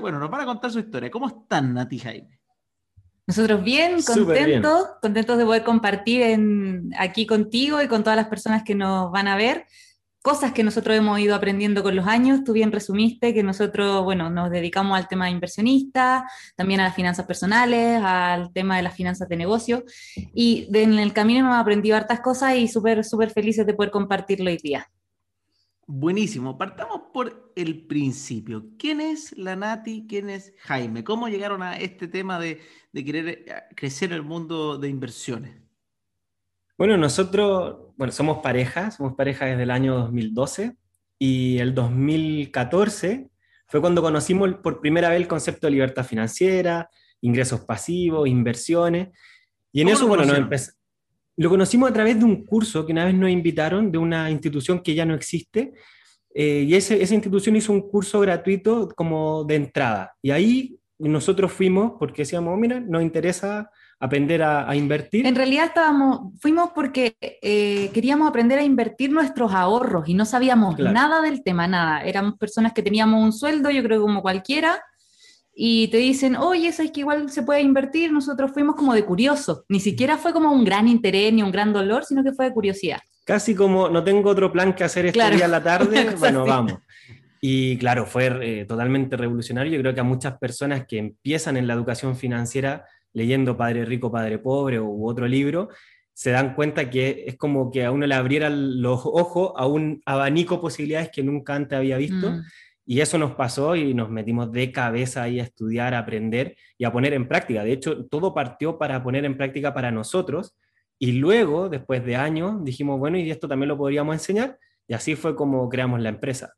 bueno, nos van a contar su historia. ¿Cómo están, Nati Jaime? Nosotros bien, contentos, contentos de poder compartir aquí contigo y con todas las personas que nos van a ver cosas que nosotros hemos ido aprendiendo con los años. Tú bien resumiste que nosotros, bueno, nos dedicamos al tema de inversionista, también a las finanzas personales, al tema de las finanzas de negocio. Y en el camino hemos aprendido hartas cosas y súper, súper felices de poder compartirlo hoy día. Buenísimo. Partamos por el principio. ¿Quién es la Nati? ¿Quién es Jaime? ¿Cómo llegaron a este tema de, de querer eh, crecer en el mundo de inversiones? Bueno, nosotros, bueno, somos pareja, somos pareja desde el año 2012 y el 2014 fue cuando conocimos por primera vez el concepto de libertad financiera, ingresos pasivos, inversiones. Y en eso, bueno, nos lo conocimos a través de un curso que una vez nos invitaron de una institución que ya no existe. Eh, y esa institución hizo un curso gratuito como de entrada. Y ahí nosotros fuimos porque decíamos, mira, nos interesa aprender a, invertir? En realidad estábamos, fuimos porque eh, queríamos aprender a invertir nuestros ahorros y no sabíamos nada del tema, nada. Éramos personas que teníamos un sueldo, yo creo como cualquiera, y te dicen, oye, eso es que igual se puede invertir. Nosotros fuimos como de curioso. Ni siquiera fue como un gran interés ni un gran dolor, sino que fue de curiosidad. Casi como no tengo otro plan que hacer este día a la tarde, bueno, vamos. Y claro, fue eh, totalmente revolucionario. Yo creo que a muchas personas que empiezan en la educación financiera leyendo Padre Rico, Padre Pobre u otro libro, se dan cuenta que es como que a uno le abrieran los ojos a un abanico de posibilidades que nunca antes había visto. Mm. Y eso nos pasó y nos metimos de cabeza ahí a estudiar, a aprender y a poner en práctica. De hecho, todo partió para poner en práctica para nosotros. Y luego, después de años, dijimos, bueno, y esto también lo podríamos enseñar. Y así fue como creamos la empresa.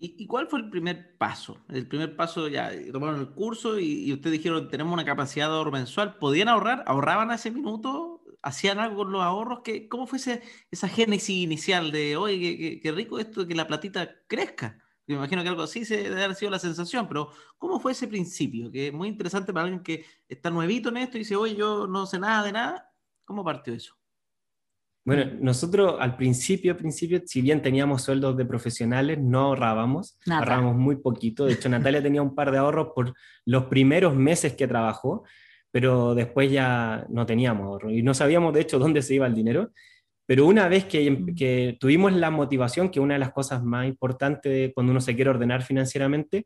¿Y, cuál fue el primer paso? El primer paso, ya tomaron el curso y, ustedes dijeron, tenemos una capacidad de ahorro mensual. ¿Podían ahorrar? ¿Ahorraban a ese minuto? ¿Hacían algo con los ahorros? ¿Qué, ¿Cómo fue esa génesis inicial de, oye, qué, rico esto que la platita crezca? Me imagino que algo así se debe haber sido la sensación, pero ¿cómo fue ese principio? Que es muy interesante para alguien que está nuevito en esto y dice, oye, yo no sé nada de nada. ¿Cómo partió eso? Bueno, nosotros al principio, al principio, si bien teníamos sueldos de profesionales, no ahorrábamos, ahorrábamos muy poquito. De hecho, Natalia tenía un par de ahorros por los primeros meses que trabajó, pero después ya no teníamos ahorro y no sabíamos, de hecho, dónde se iba el dinero. Pero una vez que, mm. que tuvimos la motivación, que una de las cosas más importantes cuando uno se quiere ordenar financieramente,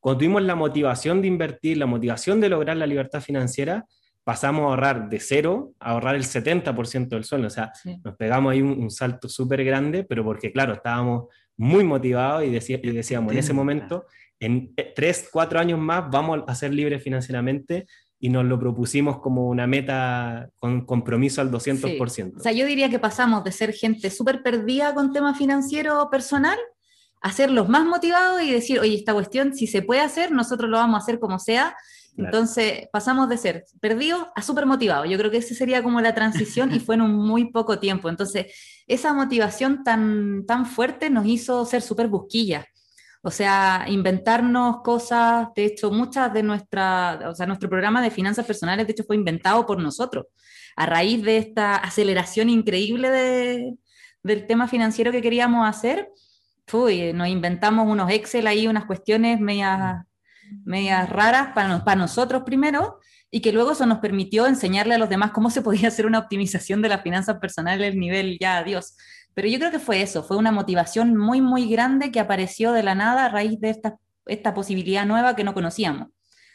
cuando tuvimos la motivación de invertir, la motivación de lograr la libertad financiera, pasamos a ahorrar de cero a ahorrar el 70% del sueldo. O sea, nos pegamos ahí un, salto súper grande, pero porque, claro, estábamos muy motivados y, decíamos en ese momento, en eh, tres, cuatro años más vamos a ser libres financieramente y nos lo propusimos como una meta con compromiso al 200%. O sea, yo diría que pasamos de ser gente súper perdida con tema financiero personal a ser los más motivados y decir, oye, esta cuestión, si se puede hacer, nosotros lo vamos a hacer como sea entonces pasamos de ser perdidos a súper motivados. Yo creo que esa sería como la transición y fue en un muy poco tiempo. Entonces esa motivación tan, tan fuerte nos hizo ser súper busquillas. O sea, inventarnos cosas, de hecho, muchas de nuestra, o sea, nuestro programa de finanzas personales, de hecho, fue inventado por nosotros, a raíz de esta aceleración increíble de, del tema financiero que queríamos hacer. Fui, nos inventamos unos Excel ahí, unas cuestiones medias medias raras para, para nosotros primero y que luego eso nos permitió enseñarle a los demás cómo se podía hacer una optimización de las finanzas personales nivel ya, adiós. Pero yo creo que fue eso, fue una motivación muy, muy grande que apareció de la nada a raíz de esta, esta posibilidad nueva que no conocíamos.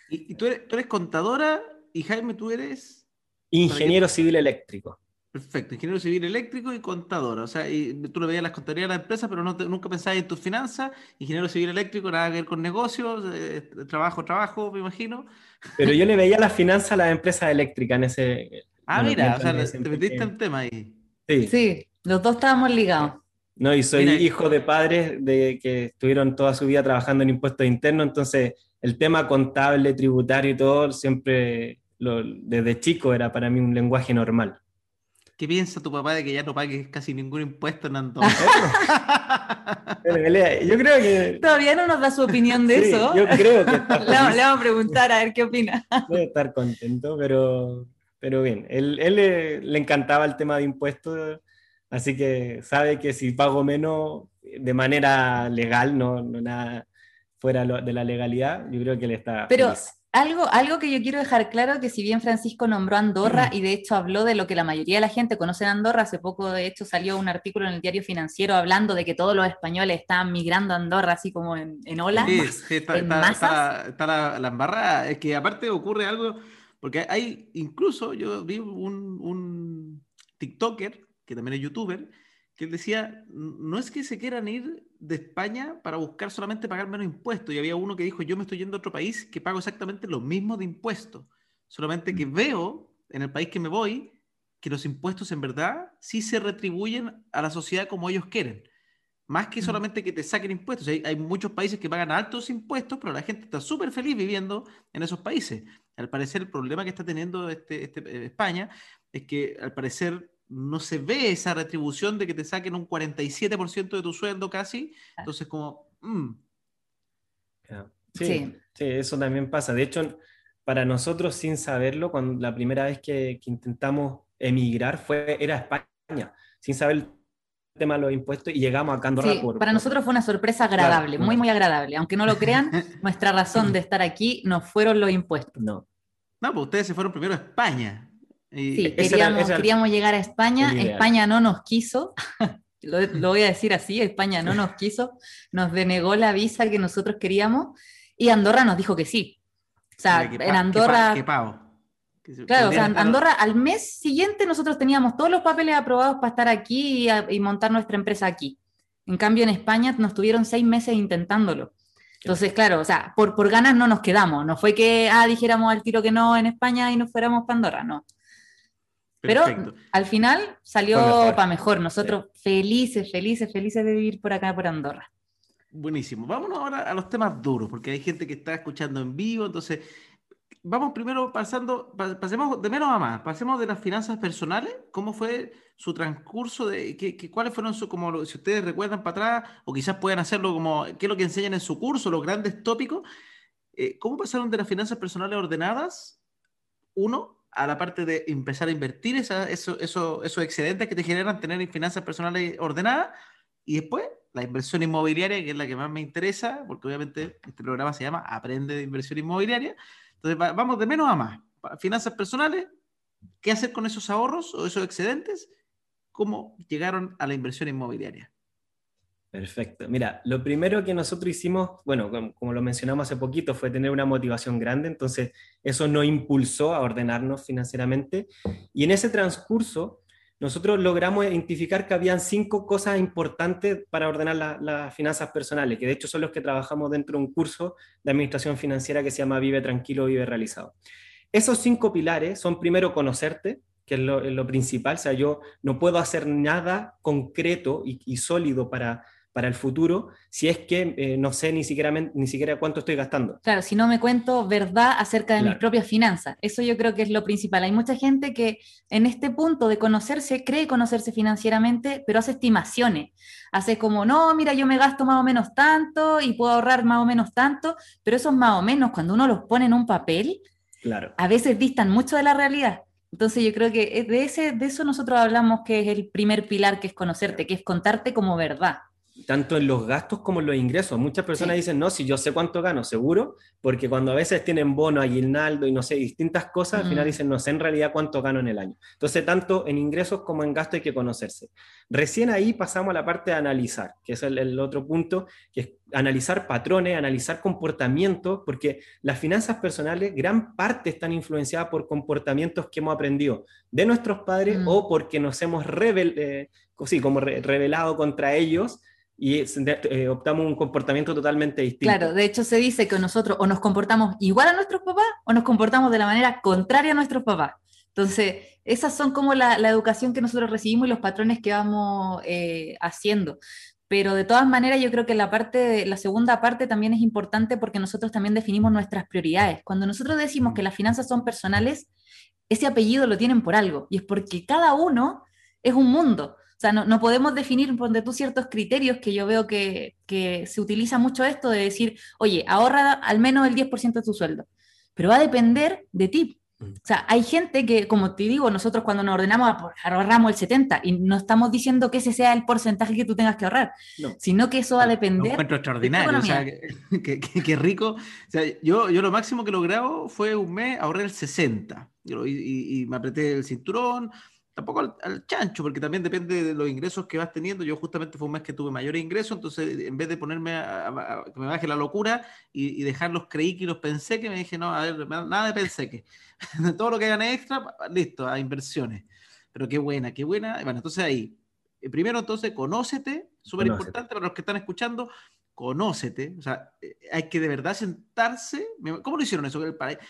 ¿Y, tú, eres, tú eres contadora y Jaime, tú eres... Ingeniero civil eléctrico. Perfecto, ingeniero civil eléctrico y contador. O sea, y tú le veías las contadurías de la empresa, pero no nunca pensabas en tus finanzas. Ingeniero civil eléctrico, nada que ver con negocios, eh, trabajo, trabajo, me imagino. Pero yo le veía las finanzas a las empresas eléctricas en ese. Ah, mira, o sea, te metiste en tema ahí. Sí. sí, los dos estábamos ligados. No, y soy hijo de padres de que estuvieron toda su vida trabajando en impuestos internos, entonces el tema contable, tributario y todo, siempre desde chico era para mí un lenguaje normal. ¿Qué piensa tu papá de que ya no pagues casi ningún impuesto en Antonio? yo creo que... Todavía no nos da su opinión de eso. Yo creo que le, vamos a preguntar a ver qué opina. Debe estar contento, pero, pero bien. Él, él le, encantaba el tema de impuestos, así que sabe que si pago menos de manera legal, no, no nada fuera de la legalidad, yo creo que él está. Pero algo, algo que yo quiero dejar claro, que si bien Francisco nombró Andorra y de hecho habló de lo que la mayoría de la gente conoce en Andorra, hace poco de hecho salió un artículo en el diario financiero hablando de que todos los españoles estaban migrando a Andorra así como en, en olas. Sí, está, la, la embarrada. Es que aparte ocurre algo, porque hay incluso, yo vi un, un TikToker, que también es youtuber, que decía, no es que se quieran ir de España para buscar solamente pagar menos impuestos. Y había uno que dijo, yo me estoy yendo a otro país que pago exactamente lo mismo de impuestos. Solamente que mm. veo en el país que me voy que los impuestos en verdad sí se retribuyen a la sociedad como ellos quieren. Más que mm. solamente que te saquen impuestos. Hay, hay muchos países que pagan altos impuestos, pero la gente está súper feliz viviendo en esos países. Al parecer, el problema que está teniendo este, este, eh, España es que, al parecer, no se ve esa retribución de que te saquen un 47% de tu sueldo casi. Entonces, como... Mm. Sí, sí, eso también pasa. De hecho, para nosotros, sin saberlo, cuando la primera vez que, intentamos emigrar fue, era España, sin saber el tema de los impuestos y llegamos a Andorra. Sí, para nosotros fue una sorpresa agradable, muy, muy agradable. Aunque no lo crean, nuestra razón de estar aquí no fueron los impuestos. No. No, pues ustedes se fueron primero a España sí, queríamos, llegar a España, España no nos quiso, lo, voy a decir así, España no nos quiso, nos denegó la visa que nosotros queríamos y Andorra nos dijo que sí. O sea, en Andorra... Claro, o sea, Andorra al mes siguiente nosotros teníamos todos los papeles aprobados para estar aquí y, montar nuestra empresa aquí. En cambio, en España nos tuvieron seis meses intentándolo. Entonces, claro, o sea, por, por ganas no nos quedamos. No fue que, ah, dijéramos al tiro que no en España y nos fuéramos para Andorra, Pero al final salió para mejor. Nosotros felices, felices, felices de vivir por acá, por Andorra. Buenísimo. Vámonos ahora a los temas duros, porque hay gente que está escuchando en vivo. Entonces, vamos primero pasando, pasemos de menos a más. Pasemos de las finanzas personales. ¿Cómo fue su transcurso? De, qué, ¿Cuáles fueron su, como si ustedes recuerdan para atrás, o quizás puedan hacerlo como, qué es lo que enseñan en su curso, los grandes tópicos? Eh, ¿Cómo pasaron de las finanzas personales ordenadas, uno, a la parte de empezar a invertir esa, eso, eso, esos excedentes que te generan tener finanzas personales ordenadas y después la inversión inmobiliaria, que es la que más me interesa, porque obviamente este programa se llama Aprende de Inversión Inmobiliaria. Entonces vamos de menos a más. Finanzas personales, ¿qué hacer con esos ahorros o esos excedentes? ¿Cómo llegaron a la inversión inmobiliaria? Perfecto. Mira, lo primero que nosotros hicimos, bueno, como, lo mencionamos hace poquito, fue tener una motivación grande, entonces eso nos impulsó a ordenarnos financieramente. Y en ese transcurso, nosotros logramos identificar que habían cinco cosas importantes para ordenar las finanzas personales, que de hecho son los que trabajamos dentro de un curso de administración financiera que se llama Vive Tranquilo, Vive Realizado. Esos cinco pilares son primero conocerte, que es lo, principal, o sea, yo no puedo hacer nada concreto y sólido para para el futuro si es que eh, no sé ni siquiera, ni siquiera cuánto estoy gastando. Claro, si no me cuento verdad acerca de mis propias finanzas. Eso yo creo que es lo principal. Hay mucha gente que en este punto de conocerse, cree conocerse financieramente, pero hace estimaciones. Hace como, no, mira, yo me gasto más o menos tanto y puedo ahorrar más o menos tanto, pero esos más o menos, cuando uno los pone en un papel, claro. a veces distan mucho de la realidad. Entonces yo creo que de, ese, de eso nosotros hablamos que es el primer pilar, que es conocerte, que es contarte como verdad tanto en los gastos como en los ingresos. Muchas personas dicen, no, si yo sé cuánto gano, seguro, porque cuando a veces tienen bono, aguinaldo y no sé, distintas cosas, al final dicen, no sé en realidad cuánto gano en el año. Entonces, tanto en ingresos como en gastos hay que conocerse. Recién ahí pasamos a la parte de analizar, que es el, otro punto, que es analizar patrones, analizar comportamientos, porque las finanzas personales, gran parte están influenciadas por comportamientos que hemos aprendido de nuestros padres mm. o porque nos hemos rebel, eh, como rebelado contra ellos y eh, optamos un comportamiento totalmente distinto. Claro, de hecho se dice que nosotros o nos comportamos igual a nuestros papás o nos comportamos de la manera contraria a nuestros papás. Entonces, esas son como la, educación que nosotros recibimos y los patrones que vamos eh, haciendo. Pero de todas maneras, yo creo que la, parte, la segunda parte también es importante porque nosotros también definimos nuestras prioridades. Cuando nosotros decimos que las finanzas son personales, ese apellido lo tienen por algo y es porque cada uno es un mundo. O sea, no, podemos definir de tú ciertos criterios que yo veo que, se utiliza mucho esto de decir, oye, ahorra al menos el 10% de tu sueldo. Pero va a depender de ti. O sea, hay gente que, como te digo, nosotros cuando nos ordenamos ahorramos el 70 y no estamos diciendo que ese sea el porcentaje que tú tengas que ahorrar, sino que eso va a depender. Un encuentro extraordinario, o sea, que, rico. O sea, yo, yo lo máximo que logrado fue un mes ahorré el 60 y, y me apreté el cinturón, tampoco al, chancho, porque también depende de los ingresos que vas teniendo. Yo justamente fue un mes que tuve mayores ingresos, entonces en vez de ponerme a, que me baje la locura y, dejar los creí que los pensé que me dije, no, a ver, nada de pensé que. Todo lo que gane extra, listo, a inversiones. Pero qué buena, qué buena. Bueno, entonces ahí, eh, primero entonces, conócete, súper importante para los que están escuchando, conócete, o sea, eh, hay que de verdad sentarse, ¿cómo lo hicieron eso?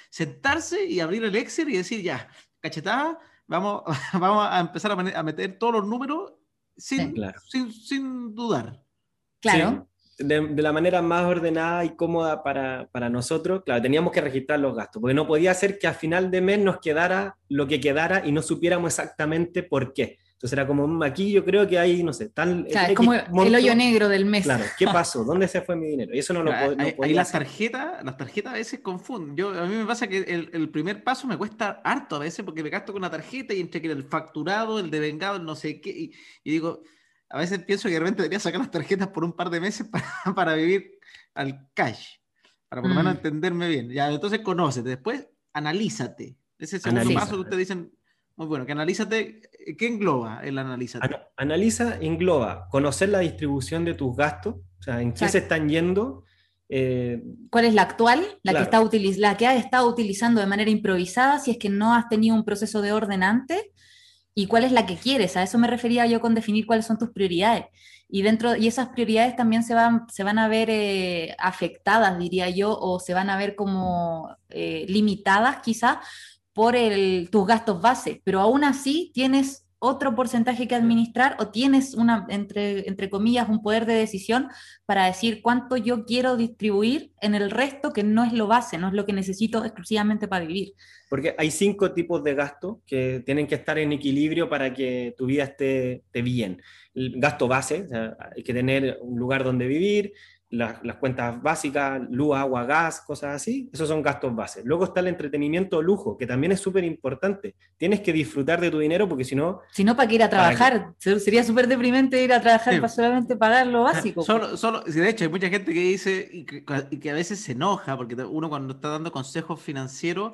Sentarse y abrir el Excel y decir, ya, cachetada, vamos, vamos a empezar a, meter todos los números sin, sin, dudar. Claro. De, la manera más ordenada y cómoda para, para, nosotros, claro, teníamos que registrar los gastos, porque no podía ser que a final de mes nos quedara lo que quedara y no supiéramos exactamente por qué. Entonces era como, mm, aquí yo creo que hay, no sé, tal... Claro, es como el hoyo negro del mes. Claro, ¿qué pasó? ¿Dónde se fue mi dinero? Y eso no lo puedo... ahí las tarjetas, las tarjetas a veces confunden. Yo, a mí me pasa que el, el, primer paso me cuesta harto a veces porque me gasto con una tarjeta y entre que el facturado, el devengado, el no sé qué, y, digo, a veces pienso que de repente debería sacar las tarjetas por un par de meses para, para vivir al cash, para por lo menos mm. entenderme bien. Ya, entonces conócete, después analízate. Ese es el segundo paso que ustedes dicen, muy bueno, que analízate, ¿qué engloba el analízate? analiza, engloba conocer la distribución de tus gastos, o sea, en qué se están yendo. Eh, ¿Cuál es la actual? La, que está la que has estado utilizando de manera improvisada, si es que no has tenido un proceso de orden antes, y cuál es la que quieres. A eso me refería yo con definir cuáles son tus prioridades. Y, dentro, y esas prioridades también se van, se van a ver eh, afectadas, diría yo, o se van a ver como eh, limitadas quizá por el, tus gastos base, pero aún así tienes otro porcentaje que administrar o tienes una, entre, entre comillas, un poder de decisión para decir cuánto yo quiero distribuir en el resto que no es lo base, no es lo que necesito exclusivamente para vivir. Porque hay cinco tipos de gastos que tienen que estar en equilibrio para que tu vida esté, esté bien. El gasto base, hay que tener un lugar donde vivir, las, cuentas básicas, luz, agua, gas, cosas así, esos son gastos bases. Luego está el entretenimiento lujo, que también es súper importante. Tienes que disfrutar de tu dinero porque si no... Si no, ¿para qué ir a trabajar? Sería súper deprimente ir a trabajar para solamente pagar lo básico. Solo, solo, de hecho, hay mucha gente que dice y que, y que a veces se enoja porque uno cuando está dando consejos financieros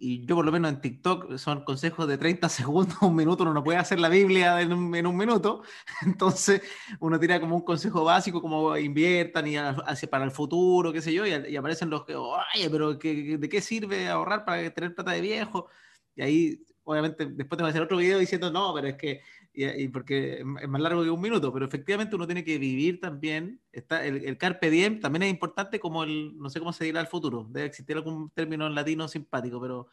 y yo por lo menos en TikTok son consejos de 30 segundos, un minuto, uno no puede hacer la Biblia en un, minuto, entonces uno tira como un consejo básico como inviertan y hacia para el futuro, qué sé yo, y, aparecen los que, oye, pero ¿de qué sirve ahorrar para tener plata de viejo? Y ahí, obviamente, después te voy a hacer otro video diciendo, no, pero es que y, porque es más largo que un minuto, pero efectivamente uno tiene que vivir también. Está, el, carpe diem también es importante como el, no sé cómo se dirá el futuro, debe existir algún término en latino simpático, pero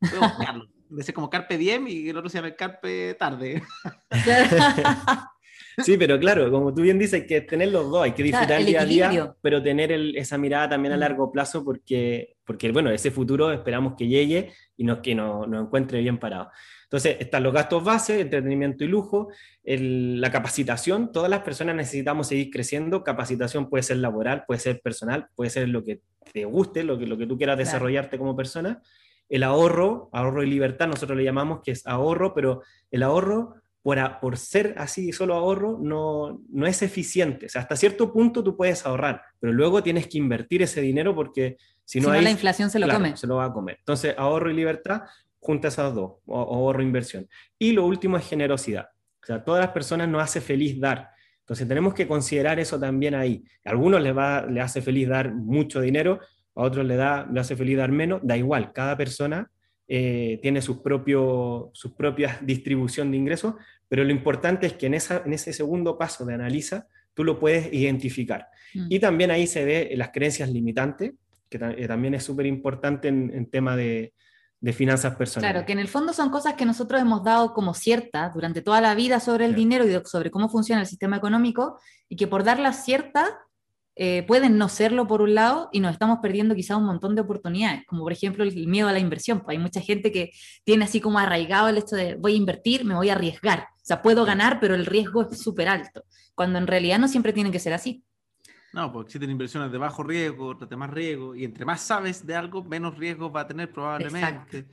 voy buscarlo. Debe ser como carpe diem y el otro se llama el carpe tarde. Sí, pero claro, como tú bien dices, hay que tener los dos, hay que disfrutar el día a día, pero tener esa mirada también a mm. largo plazo porque, porque, bueno, ese futuro esperamos que llegue y nos, que nos, nos encuentre bien parado. Entonces, están los gastos base, entretenimiento y lujo, la capacitación. Todas las personas necesitamos seguir creciendo. Capacitación puede ser laboral, puede ser personal, puede ser lo que te guste, lo que, lo que tú quieras desarrollarte como persona. El ahorro, ahorro y libertad, nosotros le llamamos que es ahorro, pero el ahorro por, por, ser así solo ahorro no, no es eficiente. O sea, hasta cierto punto tú puedes ahorrar, pero luego tienes que invertir ese dinero porque si no, si no la inflación se lo come. Se lo va a comer. Entonces, ahorro y libertad, junta esas dos, ahorro e inversión. Y lo último es generosidad. O sea, todas las personas nos hace feliz dar. Entonces tenemos que considerar eso también ahí. A algunos les, va, les hace feliz dar mucho dinero, a otros le, da, le hace feliz dar menos, da igual, cada persona eh, tiene su, propio, su propia distribución de ingresos, pero lo importante es que en, esa, en ese segundo paso de analiza, tú lo puedes identificar. Mm. Y también ahí se ve las creencias limitantes, que eh, también es súper importante en, en tema de, de finanzas personales. Claro, que en el fondo son cosas que nosotros hemos dado como ciertas durante toda la vida sobre el dinero y sobre cómo funciona el sistema económico y que por darlas ciertas eh, pueden no serlo por un lado y nos estamos perdiendo quizá un montón de oportunidades, como por ejemplo el miedo a la inversión. Pues hay mucha gente que tiene así como arraigado el hecho de voy a invertir, me voy a arriesgar. O sea, puedo ganar, pero el riesgo es súper alto, cuando en realidad no siempre tiene que ser así. No, porque existen inversiones de bajo riesgo, otras de más riesgo, y entre más sabes de algo, menos riesgo va a tener probablemente.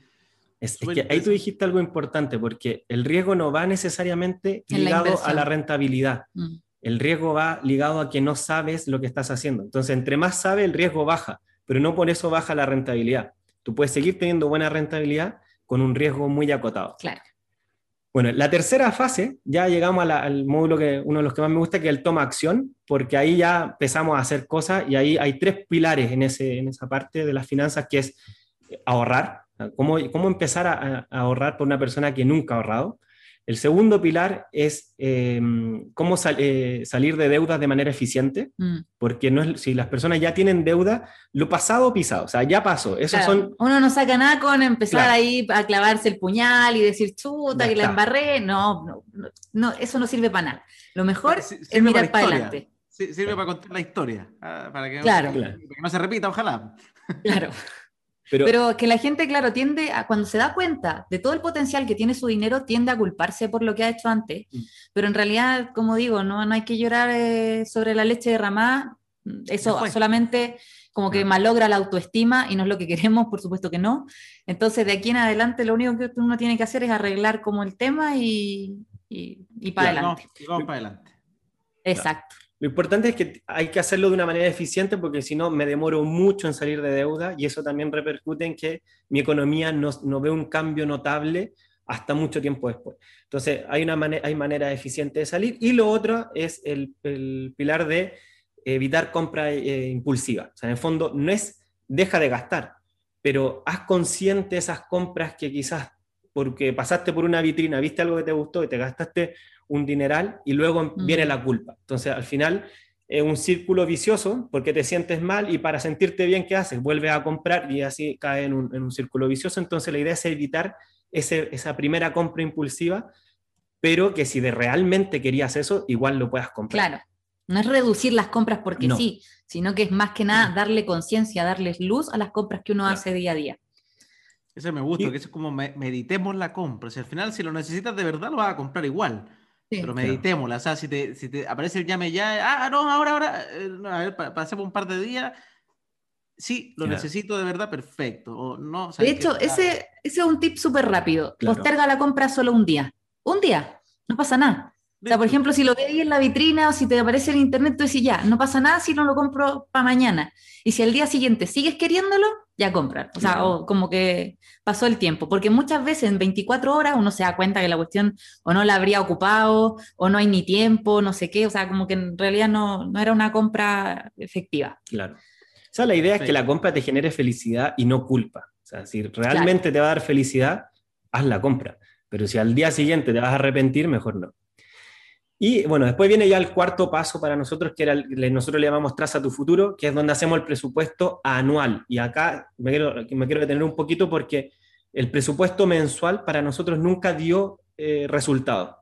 Es, que ahí tú dijiste algo importante, porque el riesgo no va necesariamente ligado a la rentabilidad. Mm. El riesgo va ligado a que no sabes lo que estás haciendo. Entonces, entre más sabes, el riesgo baja, pero no por eso baja la rentabilidad. Tú puedes seguir teniendo buena rentabilidad con un riesgo muy acotado. Claro. Bueno, la tercera fase, ya llegamos al módulo que uno de los que más me gusta, que es el toma acción, porque ahí ya empezamos a hacer cosas y ahí hay tres pilares en, ese, en esa parte de las finanzas, que es ahorrar, cómo, cómo empezar a, ahorrar por una persona que nunca ha ahorrado. El segundo pilar es em, cómo eh, salir de deudas de manera eficiente, mm. porque no es, si las personas ya tienen deuda, lo pasado pisado, o sea, ya pasó. Esos son... Uno no saca nada con empezar ahí a clavarse el puñal y decir chuta, que la embarré. No, no, no, eso no sirve para nada. Lo mejor es mirar para, adelante. sirve para contar la historia, ah, para que, claro. para que no se repita, ojalá. Claro. Pero, que la gente, claro, tiende a, cuando se da cuenta de todo el potencial que tiene su dinero, tiende a culparse por lo que ha hecho antes. Mm. Pero en realidad, como digo, no, no hay que llorar eh, sobre la leche derramada. Eso solamente como que malogra la autoestima y no es lo que queremos, por supuesto que no. Entonces, de aquí en adelante, lo único que uno tiene que hacer es arreglar como el tema y, y, para adelante. y vamos para adelante. Exacto. Lo importante es que hay que hacerlo de una manera eficiente porque si no me demoro mucho en salir de deuda y eso también repercute en que mi economía no, no ve un cambio notable hasta mucho tiempo después. Entonces, hay una manera, hay manera eficiente de salir. Y lo otro es el, el pilar de evitar compra eh, impulsiva. O sea, en el fondo, no es deja de gastar, pero haz consciente esas compras que quizás porque pasaste por una vitrina, viste algo que te gustó y te gastaste un dineral y luego viene la culpa. Entonces, al final es un círculo vicioso porque te sientes mal y para sentirte bien, ¿qué haces? Vuelves a comprar y así cae en un, círculo vicioso. Entonces, la idea es evitar ese, esa primera compra impulsiva, pero que si de realmente querías eso, igual lo puedas comprar. Claro. No es reducir las compras porque sí, sino que es más que nada darle conciencia, darles luz a las compras que uno hace día a día. Eso me gusta, que eso es como meditemos la compra. Si al final, si lo necesitas de verdad, lo vas a comprar igual. Pero meditémosla, o sea, si te, si te aparece el llame ya, ah, no, ahora, ahora, eh, a ver, pasemos un par de días, sí, lo necesito de verdad, perfecto. O no, de hecho, ese, ese, es un tip súper rápido. Posterga la compra solo un día. Un día, no pasa nada. O sea, por ejemplo, si lo veis en la vitrina o si te aparece en internet, tú dices, ya, no pasa nada si no lo compro para mañana. Y si al día siguiente sigues queriéndolo, ya comprar. O sea, o como que pasó el tiempo. Porque muchas veces en 24 horas uno se da cuenta que la cuestión o no la habría ocupado, o no hay ni tiempo, no sé qué. O sea, como que en realidad no, no era una compra efectiva. Claro. O sea, la idea es que la compra te genere felicidad y no culpa. O sea, si realmente te va a dar felicidad, haz la compra. Pero si al día siguiente te vas a arrepentir, mejor no. Y bueno, después viene ya el cuarto paso para nosotros, que era nosotros le llamamos Traza tu futuro, que es donde hacemos el presupuesto anual. Y acá me quiero, me quiero detener un poquito porque el presupuesto mensual para nosotros nunca dio eh, resultado,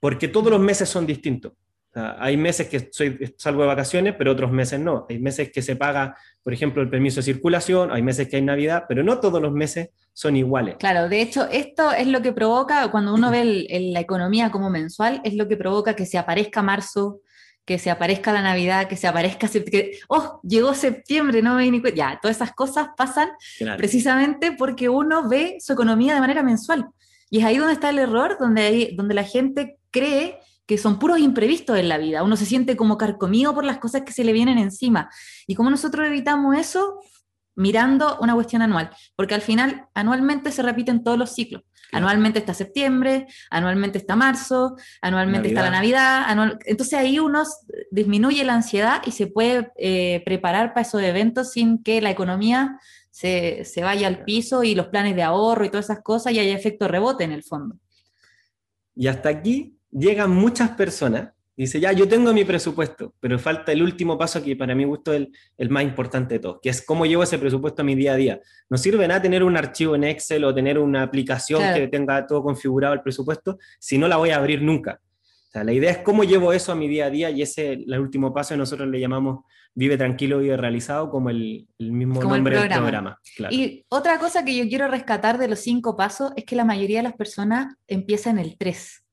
porque todos los meses son distintos hay meses que soy, salgo de vacaciones, pero otros meses no. Hay meses que se paga, por ejemplo, el permiso de circulación, hay meses que hay Navidad, pero no todos los meses son iguales. Claro, de hecho, esto es lo que provoca, cuando uno ve la economía como mensual, es lo que provoca que se aparezca marzo, que se aparezca la Navidad, que se aparezca, que, oh, llegó septiembre, no me di ni cuenta. Ya, todas esas cosas pasan precisamente porque uno ve su economía de manera mensual. Y es ahí donde está el error, donde, hay, donde la gente cree que son puros imprevistos en la vida. Uno se siente como carcomido por las cosas que se le vienen encima. ¿Y cómo nosotros evitamos eso? Mirando una cuestión anual, porque al final anualmente se repiten todos los ciclos. Anualmente está septiembre, anualmente está marzo, anualmente está la Navidad. Entonces ahí uno disminuye la ansiedad y se puede eh, preparar para esos eventos sin que la economía se, se, vaya al piso y los planes de ahorro y todas esas cosas y haya efecto rebote en el fondo. Y hasta aquí llegan muchas personas dice, ya, yo tengo mi presupuesto, pero falta el último paso que para mí gusto es el, más importante de todos, que es cómo llevo ese presupuesto a mi día a día. No sirve nada tener un archivo en Excel o tener una aplicación que tenga todo configurado el presupuesto si no la voy a abrir nunca. O sea, la idea es cómo llevo eso a mi día a día y ese es el último paso y nosotros le llamamos Vive Tranquilo, Vive Realizado como el, mismo nombre del programa. Y otra cosa que yo quiero rescatar de los cinco pasos es que la mayoría de las personas empiezan el 3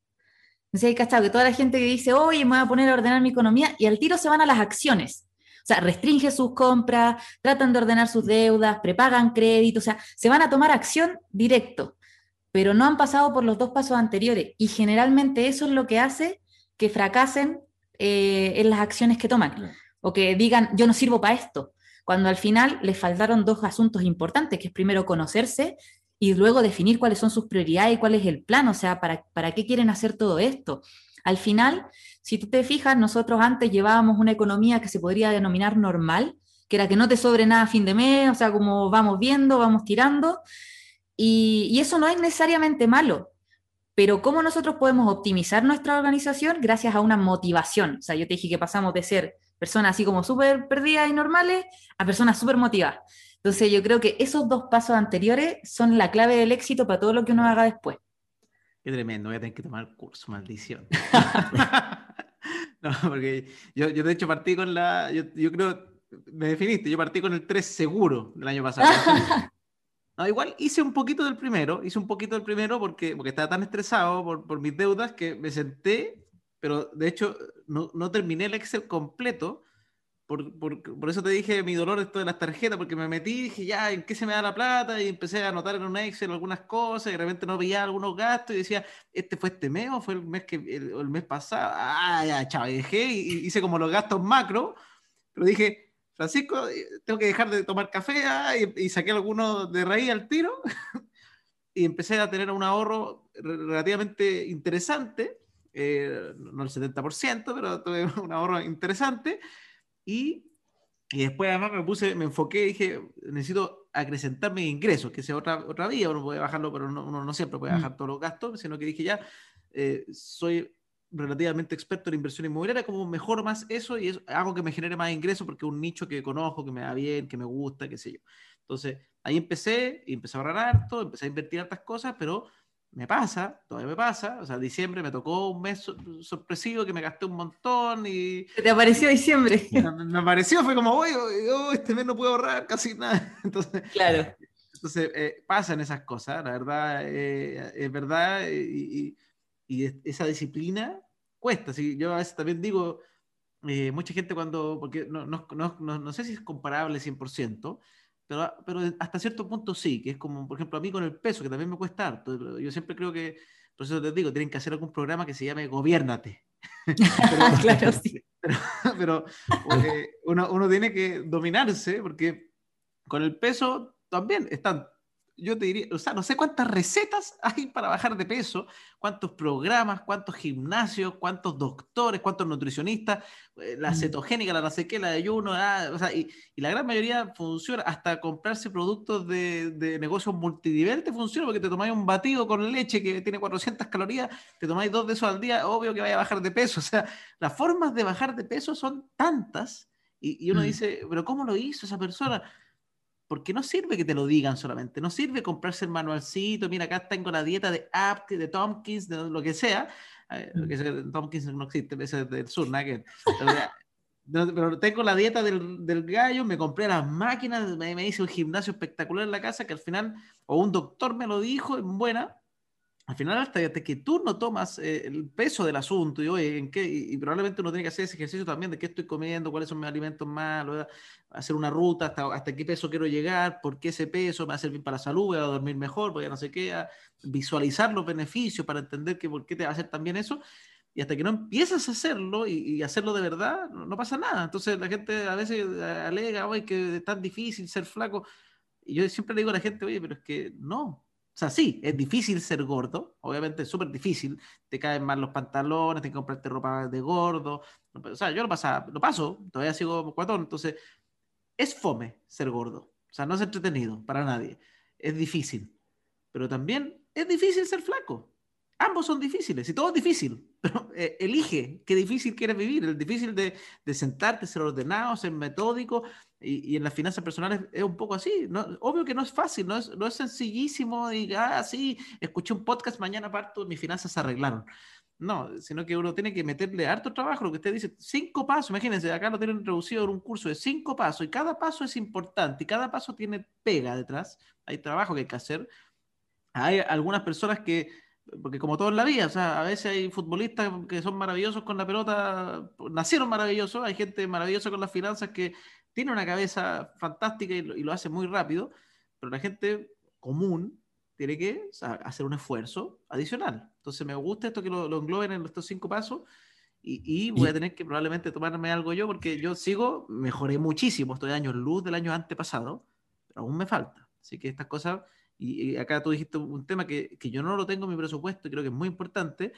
No sé, hay cachado que toda la gente que dice, oye, me voy a poner a ordenar mi economía, y al tiro se van a las acciones. O sea, restringe sus compras, tratan de ordenar sus deudas, prepagan crédito, o sea, se van a tomar acción directo, pero no han pasado por los dos pasos anteriores. Y generalmente eso es lo que hace que fracasen eh, en las acciones que toman. O que digan, yo no sirvo para esto. Cuando al final les faltaron dos asuntos importantes, que es primero conocerse y luego definir cuáles son sus prioridades y cuál es el plan, o sea, para, para qué quieren hacer todo esto. Al final, si tú te fijas, nosotros antes llevábamos una economía que se podría denominar normal, que era que no te sobre nada a fin de mes, o sea, como vamos viendo, vamos tirando, y, y eso no es necesariamente malo, pero ¿cómo nosotros podemos optimizar nuestra organización? Gracias a una motivación. O sea, yo te dije que pasamos de ser personas así como súper perdidas y normales a personas súper motivadas. Entonces yo creo que esos dos pasos anteriores son la clave del éxito para todo lo que uno haga después. Qué tremendo, voy a tener que tomar curso, maldición. no, porque yo, yo, de hecho partí con la, yo, yo, creo, me definiste, yo partí con el 3 seguro del año pasado. no, igual hice un poquito del primero, hice un poquito del primero porque, porque estaba tan estresado por, por mis deudas que me senté, pero de hecho no, no terminé el Excel completo por, por, por, eso te dije mi dolor esto de las tarjetas, porque me metí dije, ya, ¿en qué se me da la plata? Y empecé a anotar en un Excel algunas cosas y de repente no veía algunos gastos y decía, ¿este fue este mes o fue el mes, que, el, el mes pasado? Ah, ya, chao, y dejé y, hice como los gastos macro, pero dije, Francisco, eh, tengo que dejar de tomar café ah, y, y, saqué algunos de raíz al tiro y empecé a tener un ahorro relativamente interesante, eh, no el 70%, pero tuve un ahorro interesante y, y después además me puse, me enfoqué y dije, necesito acrecentar mis ingresos, que sea otra, otra vía, uno puede bajarlo, pero uno, uno no siempre puede mm. bajar todos los gastos, sino que dije ya, eh, soy relativamente experto en inversión inmobiliaria, como mejor más eso y es algo que me genere más ingresos porque es un nicho que conozco, que me da bien, que me gusta, qué sé yo. Entonces, ahí empecé y empecé a ahorrar harto, empecé a invertir hartas cosas, pero me pasa, todavía me pasa, o sea, diciembre me tocó un mes sorpresivo que me gasté un montón y... ¿Te apareció diciembre? Me, apareció, fue como, oye, oh, este mes no puedo ahorrar casi nada. Entonces, claro. Entonces, eh, pasan esas cosas, la verdad, eh, es verdad, y, y, esa disciplina cuesta. ¿sí? Yo a veces también digo, eh, mucha gente cuando, porque no, no, no, no, sé si es comparable 100%, pero, pero hasta cierto punto sí, que es como, por ejemplo, a mí con el peso, que también me cuesta harto. Yo siempre creo que, por eso les digo, tienen que hacer algún programa que se llame Gobiernate. pero, claro, sí. Pero, eh, uno, uno tiene que dominarse, porque con el peso también están yo te diría, o sea, no sé cuántas recetas hay para bajar de peso, cuántos programas, cuántos gimnasios, cuántos doctores, cuántos nutricionistas, eh, la mm. cetogénica, la no sé qué, la de ayuno, ah, o sea, y, y, la gran mayoría funciona, hasta comprarse productos de, de negocios multinivel te funciona, porque te tomáis un batido con leche que tiene 400 calorías, te tomáis dos de esos al día, obvio que vaya a bajar de peso, o sea, las formas de bajar de peso son tantas, y, y uno mm. dice, pero ¿cómo lo hizo esa persona? Porque no sirve que te lo digan solamente, no sirve comprarse el manualcito, mira, acá tengo la dieta de Apti, de Tompkins, de lo que sea, eh, lo que sea, Tompkins no existe, ese es del sur, nada que, pero tengo la dieta del, del, gallo, me compré las máquinas, me, me hice un gimnasio espectacular en la casa que al final, o un doctor me lo dijo en buena, al final hasta, que tú no tomas eh, el peso del asunto y, oye, ¿en qué? Y, probablemente uno tiene que hacer ese ejercicio también de qué estoy comiendo, cuáles son mis alimentos malos, hacer una ruta hasta, hasta qué peso quiero llegar, por qué ese peso me va a servir para la salud, voy a dormir mejor, voy a no sé qué, a visualizar los beneficios para entender que por qué te va a hacer también eso. Y hasta que no empiezas a hacerlo y, hacerlo de verdad, no, pasa nada. Entonces la gente a veces alega, oye, que es tan difícil ser flaco. Y yo siempre le digo a la gente, oye, pero es que no, o sea, sí, es difícil ser gordo, obviamente es súper difícil, te caen mal los pantalones, tienes que comprarte ropa de gordo, o sea, yo lo, pasa, lo paso, todavía sigo cuatón, entonces es fome ser gordo, o sea, no es entretenido para nadie, es difícil, pero también es difícil ser flaco, ambos son difíciles, y todo es difícil, eh, elige qué difícil quieres vivir, el difícil de, de sentarte, ser ordenado, ser metódico, y, en las finanzas personales es un poco así. ¿no? Obvio que no es fácil, no es, no es sencillísimo y, ah, sí, escuché un podcast, mañana parto, mis finanzas se arreglaron. No, sino que uno tiene que meterle harto trabajo, lo que usted dice, cinco pasos, imagínense, acá lo tienen reducido en un curso de cinco pasos y cada paso es importante y cada paso tiene pega detrás, hay trabajo que hay que hacer. Hay algunas personas que porque como todo en la vida, o sea, a veces hay futbolistas que son maravillosos con la pelota, nacieron maravillosos, hay gente maravillosa con las finanzas que tiene una cabeza fantástica y lo, hace muy rápido, pero la gente común tiene que hacer un esfuerzo adicional. Entonces me gusta esto que lo, engloben en estos cinco pasos y, voy a tener que probablemente tomarme algo yo porque yo sigo, mejoré muchísimo, estoy años luz del año antepasado, pero aún me falta. Así que estas cosas y, acá tú dijiste un tema que, que, yo no lo tengo en mi presupuesto, y creo que es muy importante,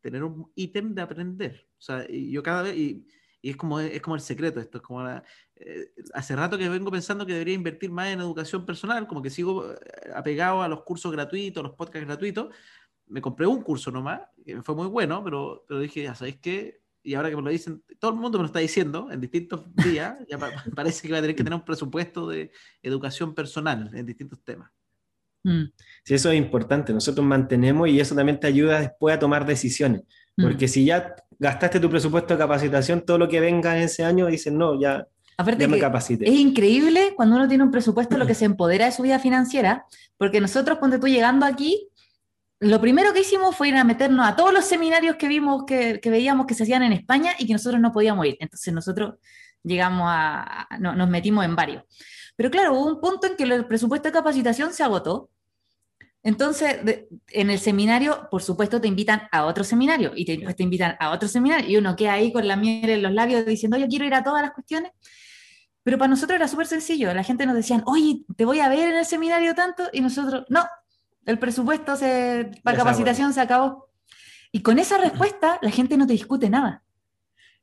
tener un ítem de aprender. O sea, yo cada vez, y, y es, como, es como el secreto esto, es como eh, hace rato que vengo pensando que debería invertir más en educación personal, como que sigo eh, apegado a los cursos gratuitos, los podcasts gratuitos. Me compré un curso nomás, que fue muy bueno, pero, pero dije, ya sabéis qué, y ahora que me lo dicen, todo el mundo me lo está diciendo en distintos días, ya parece que va a tener que tener un presupuesto de educación personal en distintos temas. Mm. Sí, eso es importante. Nosotros mantenemos y eso también te ayuda después a tomar decisiones. Mm. Porque si ya gastaste tu presupuesto de capacitación, todo lo que venga en ese año, dicen, no, ya, Aparte me capacite. Es increíble cuando uno tiene un presupuesto lo que se empodera de su vida financiera, porque nosotros cuando tú llegando aquí, lo primero que hicimos fue ir a meternos a todos los seminarios que vimos, que, que veíamos que se hacían en España y que nosotros no podíamos ir. Entonces nosotros llegamos a, no, nos metimos en varios. Pero claro, hubo un punto en que el presupuesto de capacitación se agotó entonces, en el seminario, por supuesto, te invitan a otro seminario y te, te invitan a otro seminario y uno queda ahí con la miel en los labios diciendo, yo quiero ir a todas las cuestiones. Pero para nosotros era súper sencillo. La gente nos decía, oye, te voy a ver en el seminario tanto y nosotros, no, el presupuesto se, para capacitación se acabó. Y con esa respuesta, la gente no te discute nada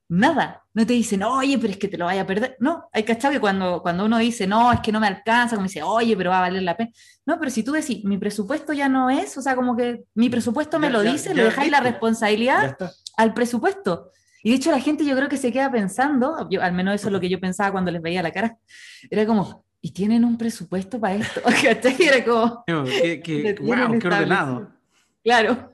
nada. No te dicen, oye, pero es que te lo vaya a perder. No, hay que que cuando, cuando uno dice, no, es que no me alcanza, como dice, oye, pero va a valer la pena. No, pero si tú decís, mi presupuesto ya no es, o sea, como que mi presupuesto me lo dice, le dejáis la responsabilidad al presupuesto. Y de hecho la gente yo creo que se queda pensando, yo, al menos eso es lo que yo pensaba cuando les veía la cara, era como, ¿y tienen un presupuesto para esto? era como... qué ordenado. Claro.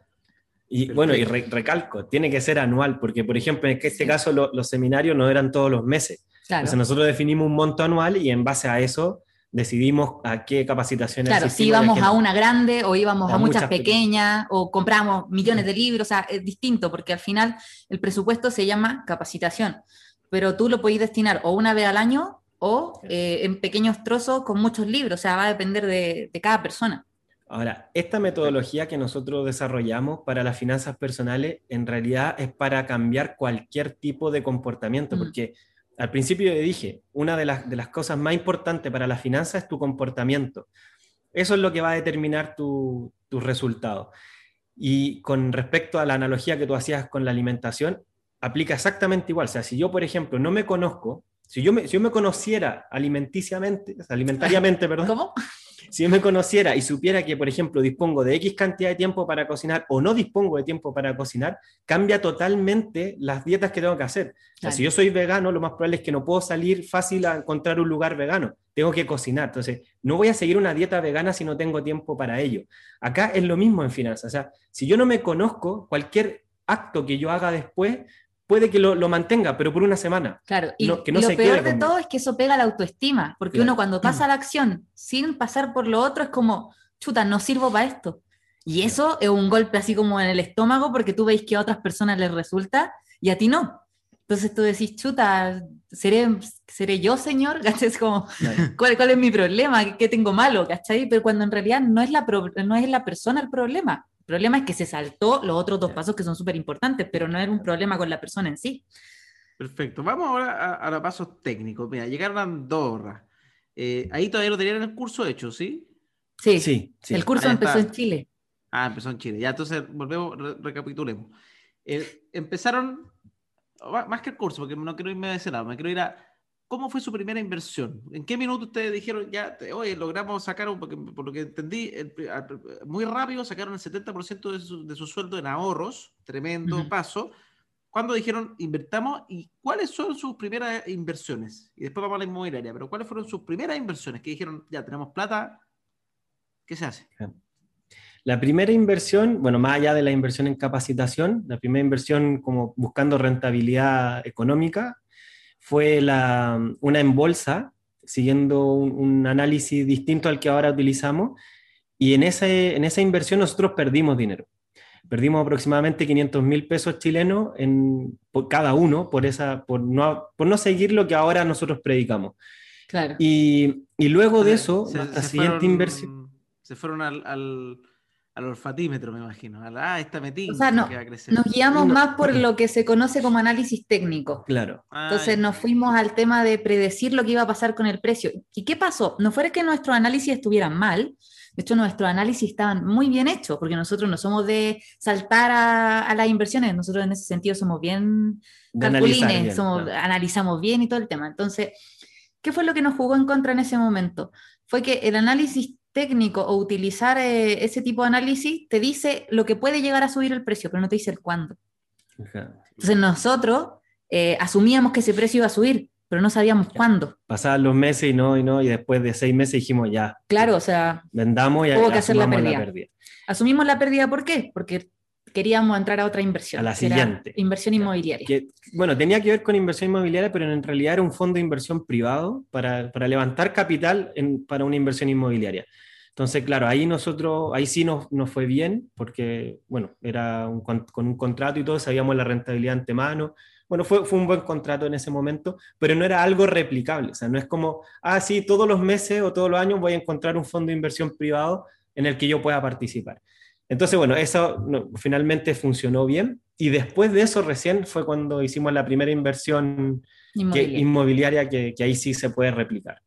Y bueno, y recalco, tiene que ser anual, porque por ejemplo, en este caso los seminarios no eran todos los meses. Entonces nosotros definimos un monto anual y en base a eso decidimos a qué capacitaciones. Claro, si íbamos a una grande o íbamos a, muchas, pequeñas o compramos millones de libros, o sea, es distinto, porque al final el presupuesto se llama capacitación, pero tú lo podés destinar o una vez al año o eh, en pequeños trozos con muchos libros, o sea, va a depender de cada persona. Ahora, esta metodología que nosotros desarrollamos para las finanzas personales en realidad es para cambiar cualquier tipo de comportamiento, mm. porque al principio dije, una de las, de las cosas más importantes para las finanzas es tu comportamiento. Eso es lo que va a determinar tus resultados. Y con respecto a la analogía que tú hacías con la alimentación, aplica exactamente igual. O sea, si yo, por ejemplo, no me conozco, si yo me, si yo me conociera alimenticiamente, alimentariamente, perdón, ¿Cómo? Si yo me conociera y supiera que, por ejemplo, dispongo de X cantidad de tiempo para cocinar o no dispongo de tiempo para cocinar, cambia totalmente las dietas que tengo que hacer. si yo soy vegano, lo más probable es que no puedo salir fácil a encontrar un lugar vegano. Tengo que cocinar. Entonces, no voy a seguir una dieta vegana si no tengo tiempo para ello. Acá es lo mismo en finanzas. O sea, si yo no me conozco, cualquier acto que yo haga después puede que lo, mantenga, pero por una semana. Claro, y lo peor de todo es que eso pega la autoestima, porque uno cuando pasa la acción sin pasar por lo otro es como, chuta, no sirvo para esto. Y eso es un golpe así como en el estómago porque tú veis que a otras personas les resulta y a ti no. Entonces tú decís, chuta, ¿seré, seré yo, señor? Es como, ¿cuál, ¿cuál, es mi problema? ¿Qué, tengo malo? ¿Cachai? Pero cuando en realidad no es la, no es la persona el problema, el problema es que se saltó los otros dos pasos que son súper importantes, pero no era un problema con la persona en sí. Perfecto. Vamos ahora a, los pasos técnicos. Mira, llegaron a Andorra. Eh, ahí todavía lo tenían el curso hecho, ¿sí? Sí, sí. El curso empezó en Chile. Ah, empezó en Chile. Ya, entonces volvemos, recapitulemos. Eh, empezaron, más que el curso, porque no quiero irme a ese lado, me quiero ir a ¿Cómo fue su primera inversión? ¿En qué minuto ustedes dijeron, ya, oye, logramos sacar, porque por lo que entendí, muy rápido sacaron el 70% de su, de su, sueldo en ahorros, tremendo paso. ¿Cuándo dijeron, invertamos? ¿Y cuáles son sus primeras inversiones? Y después vamos a la inmobiliaria, pero ¿cuáles fueron sus primeras inversiones? Que dijeron, ya, tenemos plata, ¿qué se hace? La primera inversión, bueno, más allá de la inversión en capacitación, la primera inversión como buscando rentabilidad económica, fue la, una en bolsa, siguiendo un, análisis distinto al que ahora utilizamos, y en, ese, en esa inversión nosotros perdimos dinero. Perdimos aproximadamente 500 mil pesos chilenos en, por cada uno por, esa, por, no, por no seguir lo que ahora nosotros predicamos. Claro. Y, y luego de eso, la siguiente inversión. Se fueron al, al, al, olfatímetro, me imagino. ah, esta metí o sea, no, Nos guiamos más por lo que se conoce como análisis técnico. Claro. Entonces nos fuimos al tema de predecir lo que iba a pasar con el precio. ¿Y qué pasó? No fuera que nuestros análisis estuvieran mal, de hecho, nuestros análisis estaban muy bien hechos, porque nosotros no somos de saltar a, las inversiones, nosotros en ese sentido somos bien calculines, somos, analizamos bien y todo el tema. Entonces, ¿qué fue lo que nos jugó en contra en ese momento? Fue que el análisis técnico o utilizar eh, ese tipo de análisis te dice lo que puede llegar a subir el precio, pero no te dice el cuándo. Entonces nosotros eh, asumíamos que ese precio iba a subir, pero no sabíamos cuándo. Pasaban los meses y no, y no, y después de seis meses dijimos ya. Claro, o sea, vendamos y hubo que hacer la pérdida. Asumimos la pérdida, ¿por qué? Porque queríamos entrar a otra inversión. A la siguiente. Inversión inmobiliaria. bueno, tenía que ver con inversión inmobiliaria, pero en realidad era un fondo de inversión privado para, para levantar capital en, para una inversión inmobiliaria. Entonces, claro, ahí nosotros, ahí sí nos, nos fue bien, porque, bueno, era un, con un contrato y todo, sabíamos la rentabilidad antemano, bueno, fue, fue un buen contrato en ese momento, pero no era algo replicable. O sea, no es como, ah, sí, todos los meses o todos los años voy a encontrar un fondo de inversión privado en el que yo pueda participar. Entonces, bueno, eso finalmente funcionó bien y después de eso recién fue cuando hicimos la primera inversión inmobiliaria que, que, ahí sí se puede replicar.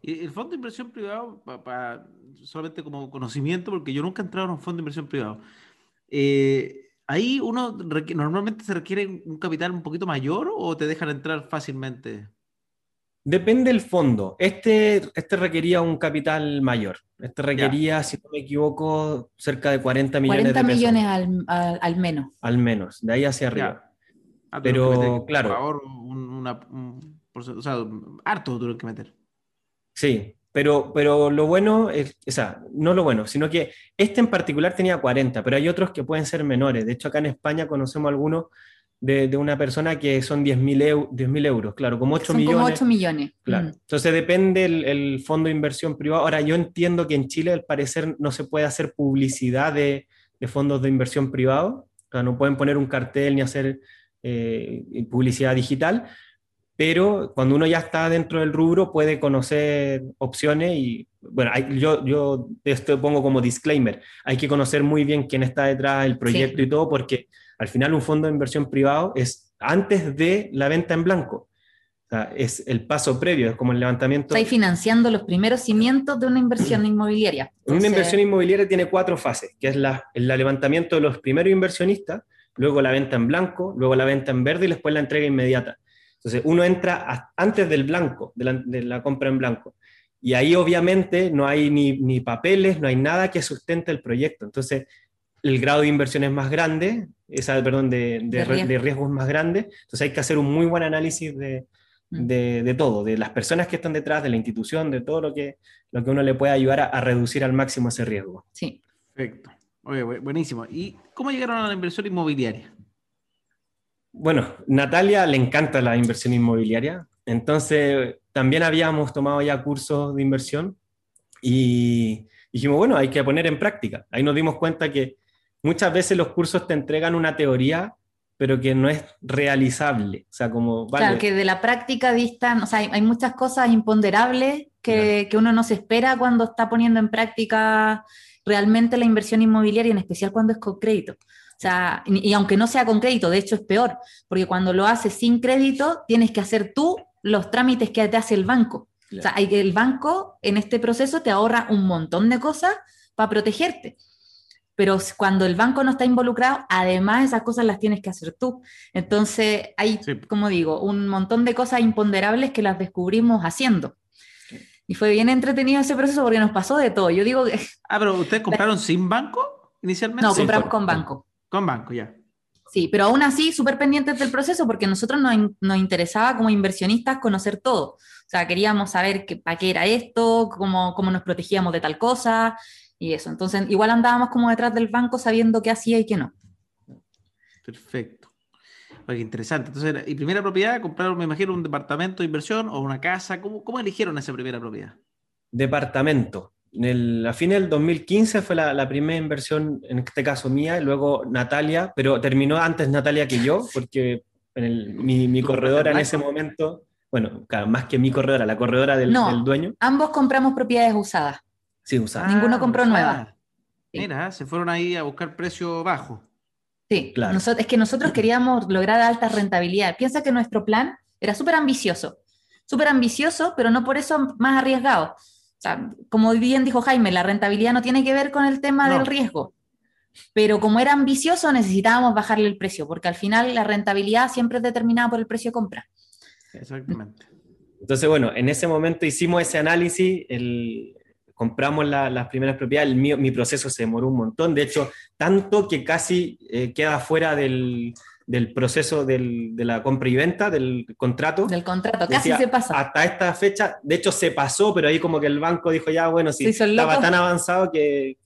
¿Y el fondo de inversión privado, para, solamente como conocimiento, porque yo nunca he entrado en un fondo de inversión privado, eh, Ahí uno normalmente se requiere un capital un poquito mayor o te dejan entrar fácilmente. Depende del fondo. Este, este requería un capital mayor. Este requería, si no me equivoco, cerca de 40 millones 40 millones al, al, menos. Al menos, de ahí hacia arriba. Ah, pero, claro. Por favor, un, o sea, harto tuvieron que meter. Sí, pero, pero lo bueno, es, o sea, no lo bueno, sino que este en particular tenía 40, pero hay otros que pueden ser menores. De hecho, acá en España conocemos algunos de, de una persona que son 10.000 euros, claro, como 8 son millones. Como 8 millones. Claro. Mm. Entonces depende el, el, fondo de inversión privado. Ahora, yo entiendo que en Chile, al parecer, no se puede hacer publicidad de, de fondos de inversión privado. O sea, no pueden poner un cartel ni hacer eh, publicidad digital, pero cuando uno ya está dentro del rubro puede conocer opciones y, bueno, yo, yo esto pongo como disclaimer, hay que conocer muy bien quién está detrás del proyecto y todo, porque al final un fondo de inversión privado es antes de la venta en blanco. O sea, es el paso previo, es como el levantamiento. Está financiando los primeros cimientos de una inversión inmobiliaria. Una inversión inmobiliaria tiene cuatro fases, que es la, el levantamiento de los primeros inversionistas, luego la venta en blanco, luego la venta en verde y después la entrega inmediata. Entonces, uno entra antes del blanco, de la, compra en blanco. Y ahí obviamente no hay ni, papeles, no hay nada que sustente el proyecto. Entonces, el grado de inversión es más grande, esa, perdón, de, de, riesgo. es más grande. Entonces, hay que hacer un muy buen análisis mm. de, todo, de las personas que están detrás, de la institución, de todo lo que, lo que uno le puede ayudar a, a reducir al máximo ese riesgo. Sí. Perfecto. Oye, buenísimo. ¿Y cómo llegaron a la inversión inmobiliaria? Bueno, Natalia le encanta la inversión inmobiliaria, entonces también habíamos tomado ya cursos de inversión y dijimos, bueno, hay que poner en práctica. Ahí nos dimos cuenta que muchas veces los cursos te entregan una teoría, pero que no es realizable. O sea, como... Claro, que de la práctica distan, o sea, hay, muchas cosas imponderables que, que uno no se espera cuando está poniendo en práctica realmente la inversión inmobiliaria, en especial cuando es con crédito. O sea, y, aunque no sea con crédito, de hecho es peor, porque cuando lo haces sin crédito, tienes que hacer tú los trámites que te hace el banco. O sea, el banco en este proceso te ahorra un montón de cosas para protegerte. Pero cuando el banco no está involucrado, además esas cosas las tienes que hacer tú. Entonces hay, como digo, un montón de cosas imponderables que las descubrimos haciendo. Y fue bien entretenido ese proceso porque nos pasó de todo. Yo digo que... Ah, pero ¿ustedes compraron sin banco inicialmente? No, compramos con banco. Con banco, ya. Sí, pero aún así, súper pendientes del proceso porque a nosotros nos, nos, interesaba como inversionistas conocer todo. O sea, queríamos saber qué, para qué era esto, cómo, cómo nos protegíamos de tal cosa y eso. Entonces, igual andábamos como detrás del banco sabiendo qué hacía y qué no. Perfecto. Oye, interesante. Entonces, ¿y primera propiedad? ¿Compraron, me imagino, un departamento de inversión o una casa? ¿Cómo, cómo eligieron esa primera propiedad? Departamento. A fines del 2015 fue la, primera inversión, en este caso mía, y luego Natalia, pero terminó antes Natalia que yo, porque mi, corredora en ese momento, bueno, más que mi corredora, la corredora del, dueño. Ambos compramos propiedades usadas. Sí, usadas. Ninguno ah, compró nueva. Mira, se fueron ahí a buscar precio bajo. Sí, claro. es que nosotros queríamos lograr alta rentabilidad. Piensa que nuestro plan era súper ambicioso, súper ambicioso, pero no por eso más arriesgado. O sea, como bien dijo Jaime, la rentabilidad no tiene que ver con el tema del riesgo. Pero como era ambicioso, necesitábamos bajarle el precio, porque al final la rentabilidad siempre es determinada por el precio de compra. Exactamente. Entonces, bueno, en ese momento hicimos ese análisis, el, compramos las primeras propiedades, mi proceso se demoró un montón, de hecho, tanto que casi eh, queda fuera del, del proceso del, de la compra y venta, del contrato. Del contrato, casi se pasa. Hasta esta fecha, de hecho se pasó, pero ahí como que el banco dijo ya, bueno, si estaba tan avanzado que,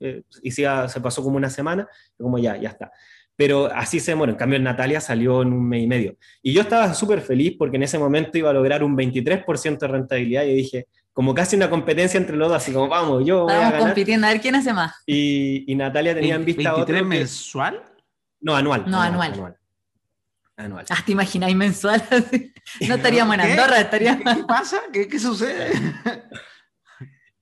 y se pasó como una semana, como ya, ya está. Pero así se demoró. En cambio, el Natalia salió en un mes y medio. Y yo estaba súper feliz porque en ese momento iba a lograr un 23% de rentabilidad y dije, como casi una competencia entre los dos, así como vamos, yo voy a compitiendo, a ver quién hace más. Y, y Natalia tenía en vista ¿23 mensual? No, anual. No, anual anual. Ah, ¿te imagináis mensual? no estaríamos en Andorra, estaríamos... ¿Qué, pasa? ¿Qué, sucede?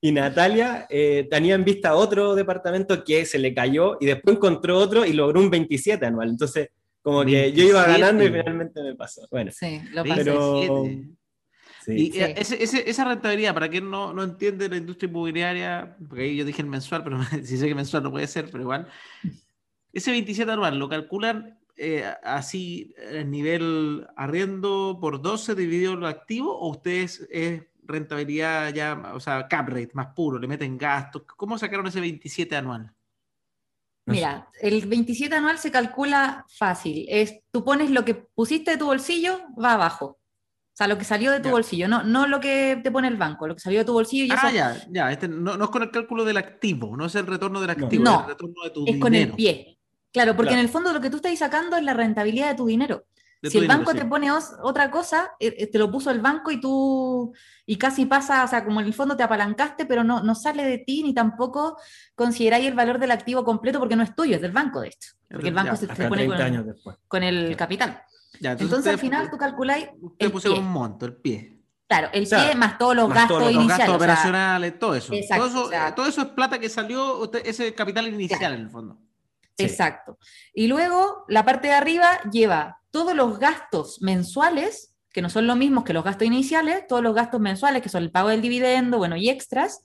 Y Natalia eh, tenía en vista otro departamento que se le cayó y después encontró otro y logró un 27 anual. Entonces, como que yo iba ganando y finalmente me pasó. Bueno, sí, lo pasé. Pero... Sí. Y esa rentabilidad, para quien no, no, entiende la industria inmobiliaria, porque ahí yo dije el mensual, pero si sé que mensual no puede ser, pero igual, ese 27 anual lo calculan eh, así el nivel arriendo por 12 dividido lo activo o ustedes es rentabilidad ya, o sea, cap rate más puro, le meten gastos? ¿Cómo sacaron ese 27 anual? Mira, el 27 anual se calcula fácil. Es, tú pones lo que pusiste de tu bolsillo, va abajo. O sea, lo que salió de tu bolsillo, no, no lo que te pone el banco, lo que salió de tu bolsillo. Y ah, ya, ya. Este no, es con el cálculo del activo, no es el retorno del activo, no, es el retorno de tu es con el pie. Claro, porque en el fondo lo que tú estás sacando es la rentabilidad de tu dinero. si el banco te pone otra cosa, eh, eh, te lo puso el banco y tú, y casi pasa, o sea, como en el fondo te apalancaste, pero no, no sale de ti ni tampoco consideráis el valor del activo completo porque no es tuyo, es del banco, de hecho. Porque el banco se te pone con, el capital. entonces, al final tú calculáis. Usted puso un monto, el pie. Claro, el pie más todos los gastos iniciales. gastos operacionales, todo eso. todo, eso todo eso es plata que salió, ese capital inicial en el fondo. Exacto. Y luego la parte de arriba lleva todos los gastos mensuales, que no son lo mismos que los gastos iniciales, todos los gastos mensuales, que son el pago del dividendo, bueno, y extras.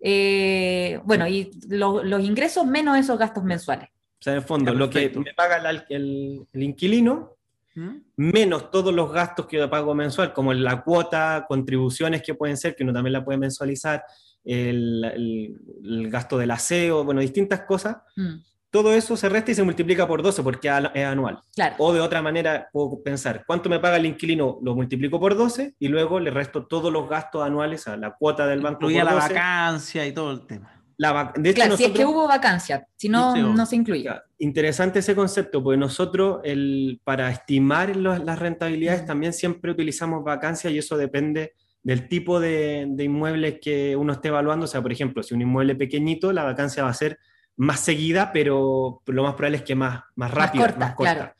Eh, bueno, y los ingresos menos esos gastos mensuales. O sea, en el fondo, lo que me paga el, inquilino, ¿Mm? menos todos los gastos que yo pago mensual, como la cuota, contribuciones que pueden ser, que uno también la puede mensualizar, el, gasto del aseo, bueno, distintas cosas. Mm todo eso se resta y se multiplica por 12 porque es anual. O de otra manera puedo pensar, ¿cuánto me paga el inquilino? Lo multiplico por 12 y luego le resto todos los gastos anuales a la cuota del banco. Incluía la vacancia y todo el tema. La de hecho, si es que hubo vacancia, si no, no se incluye. Interesante ese concepto, porque nosotros el, para estimar las rentabilidades también siempre utilizamos vacancia y eso depende del tipo de, de inmuebles que uno esté evaluando. O sea, por ejemplo, si un inmueble pequeñito, la vacancia va a ser más seguida, pero lo más probable es que más, más rápida, más corta. Claro.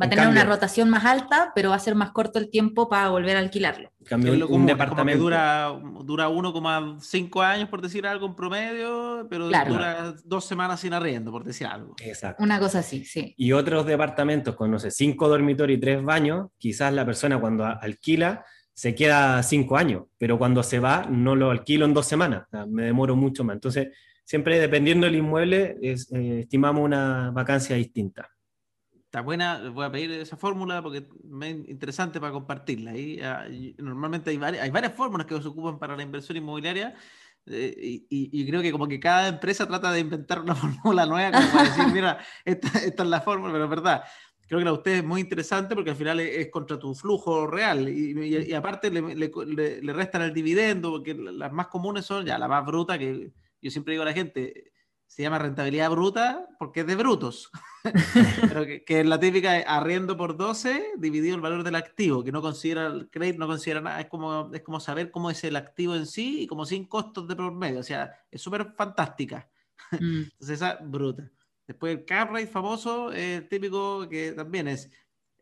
Va a tener una rotación más alta, pero va a ser más corto el tiempo para volver a alquilarlo. Cambio, un, departamento dura, dura 1,5 años, por decir algo, en promedio, pero dura dos semanas sin arriendo, por decir algo. Exacto. Una cosa así, sí. Y otros departamentos con, no sé, cinco dormitorios y tres baños, quizás la persona cuando alquila se queda cinco años, pero cuando se va no lo alquilo en dos semanas, me demoro mucho más. Entonces, siempre dependiendo del inmueble, eh, estimamos una vacancia distinta. Está buena, voy a pedir esa fórmula porque es interesante para compartirla. Ah, normalmente hay varias, hay varias fórmulas que se ocupan para la inversión inmobiliaria eh, y, creo que como que cada empresa trata de inventar una fórmula nueva como para decir, mira, esta, es la fórmula, pero es verdad. Creo que la usted es muy interesante porque al final es, contra tu flujo real y, aparte le, le, le restan el dividendo porque las más comunes son ya la más bruta que yo siempre digo a la gente, se llama rentabilidad bruta porque es de brutos. Pero que, es la típica arriendo por 12 dividido el valor del activo, que no considera el crédito, no considera nada. Es como, es como saber cómo es el activo en sí y como sin costos de promedio. O sea, es súper fantástica. Mm. Entonces, esa bruta. Después el cap rate famoso, el típico que también es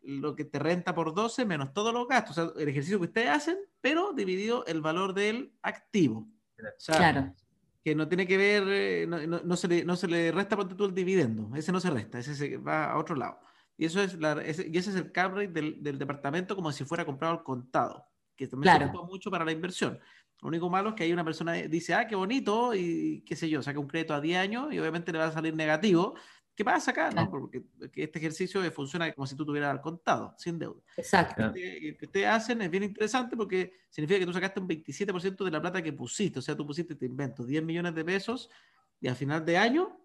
lo que te renta por 12 menos todos los gastos, o sea, el ejercicio que ustedes hacen, pero dividido el valor del activo. claro que no tiene que ver, eh, no, se le, no se le resta por el dividendo, ese no se resta, ese se va a otro lado. Y, eso es la, ese, y ese es el cap rate del, del, departamento como si fuera comprado al contado, que también se ocupa mucho para la inversión. Lo único malo es que hay una persona dice, ah, qué bonito, y qué sé yo, saca un crédito a 10 años y obviamente le va a salir negativo, ¿Qué pasa acá? ¿no? Porque este ejercicio funciona como si tú tuvieras contado, sin deuda. Exacto. Lo que, ustedes hacen es bien interesante porque significa que tú sacaste un 27% de la plata que pusiste. O sea, tú pusiste, te invento, 10 millones de pesos y al final de año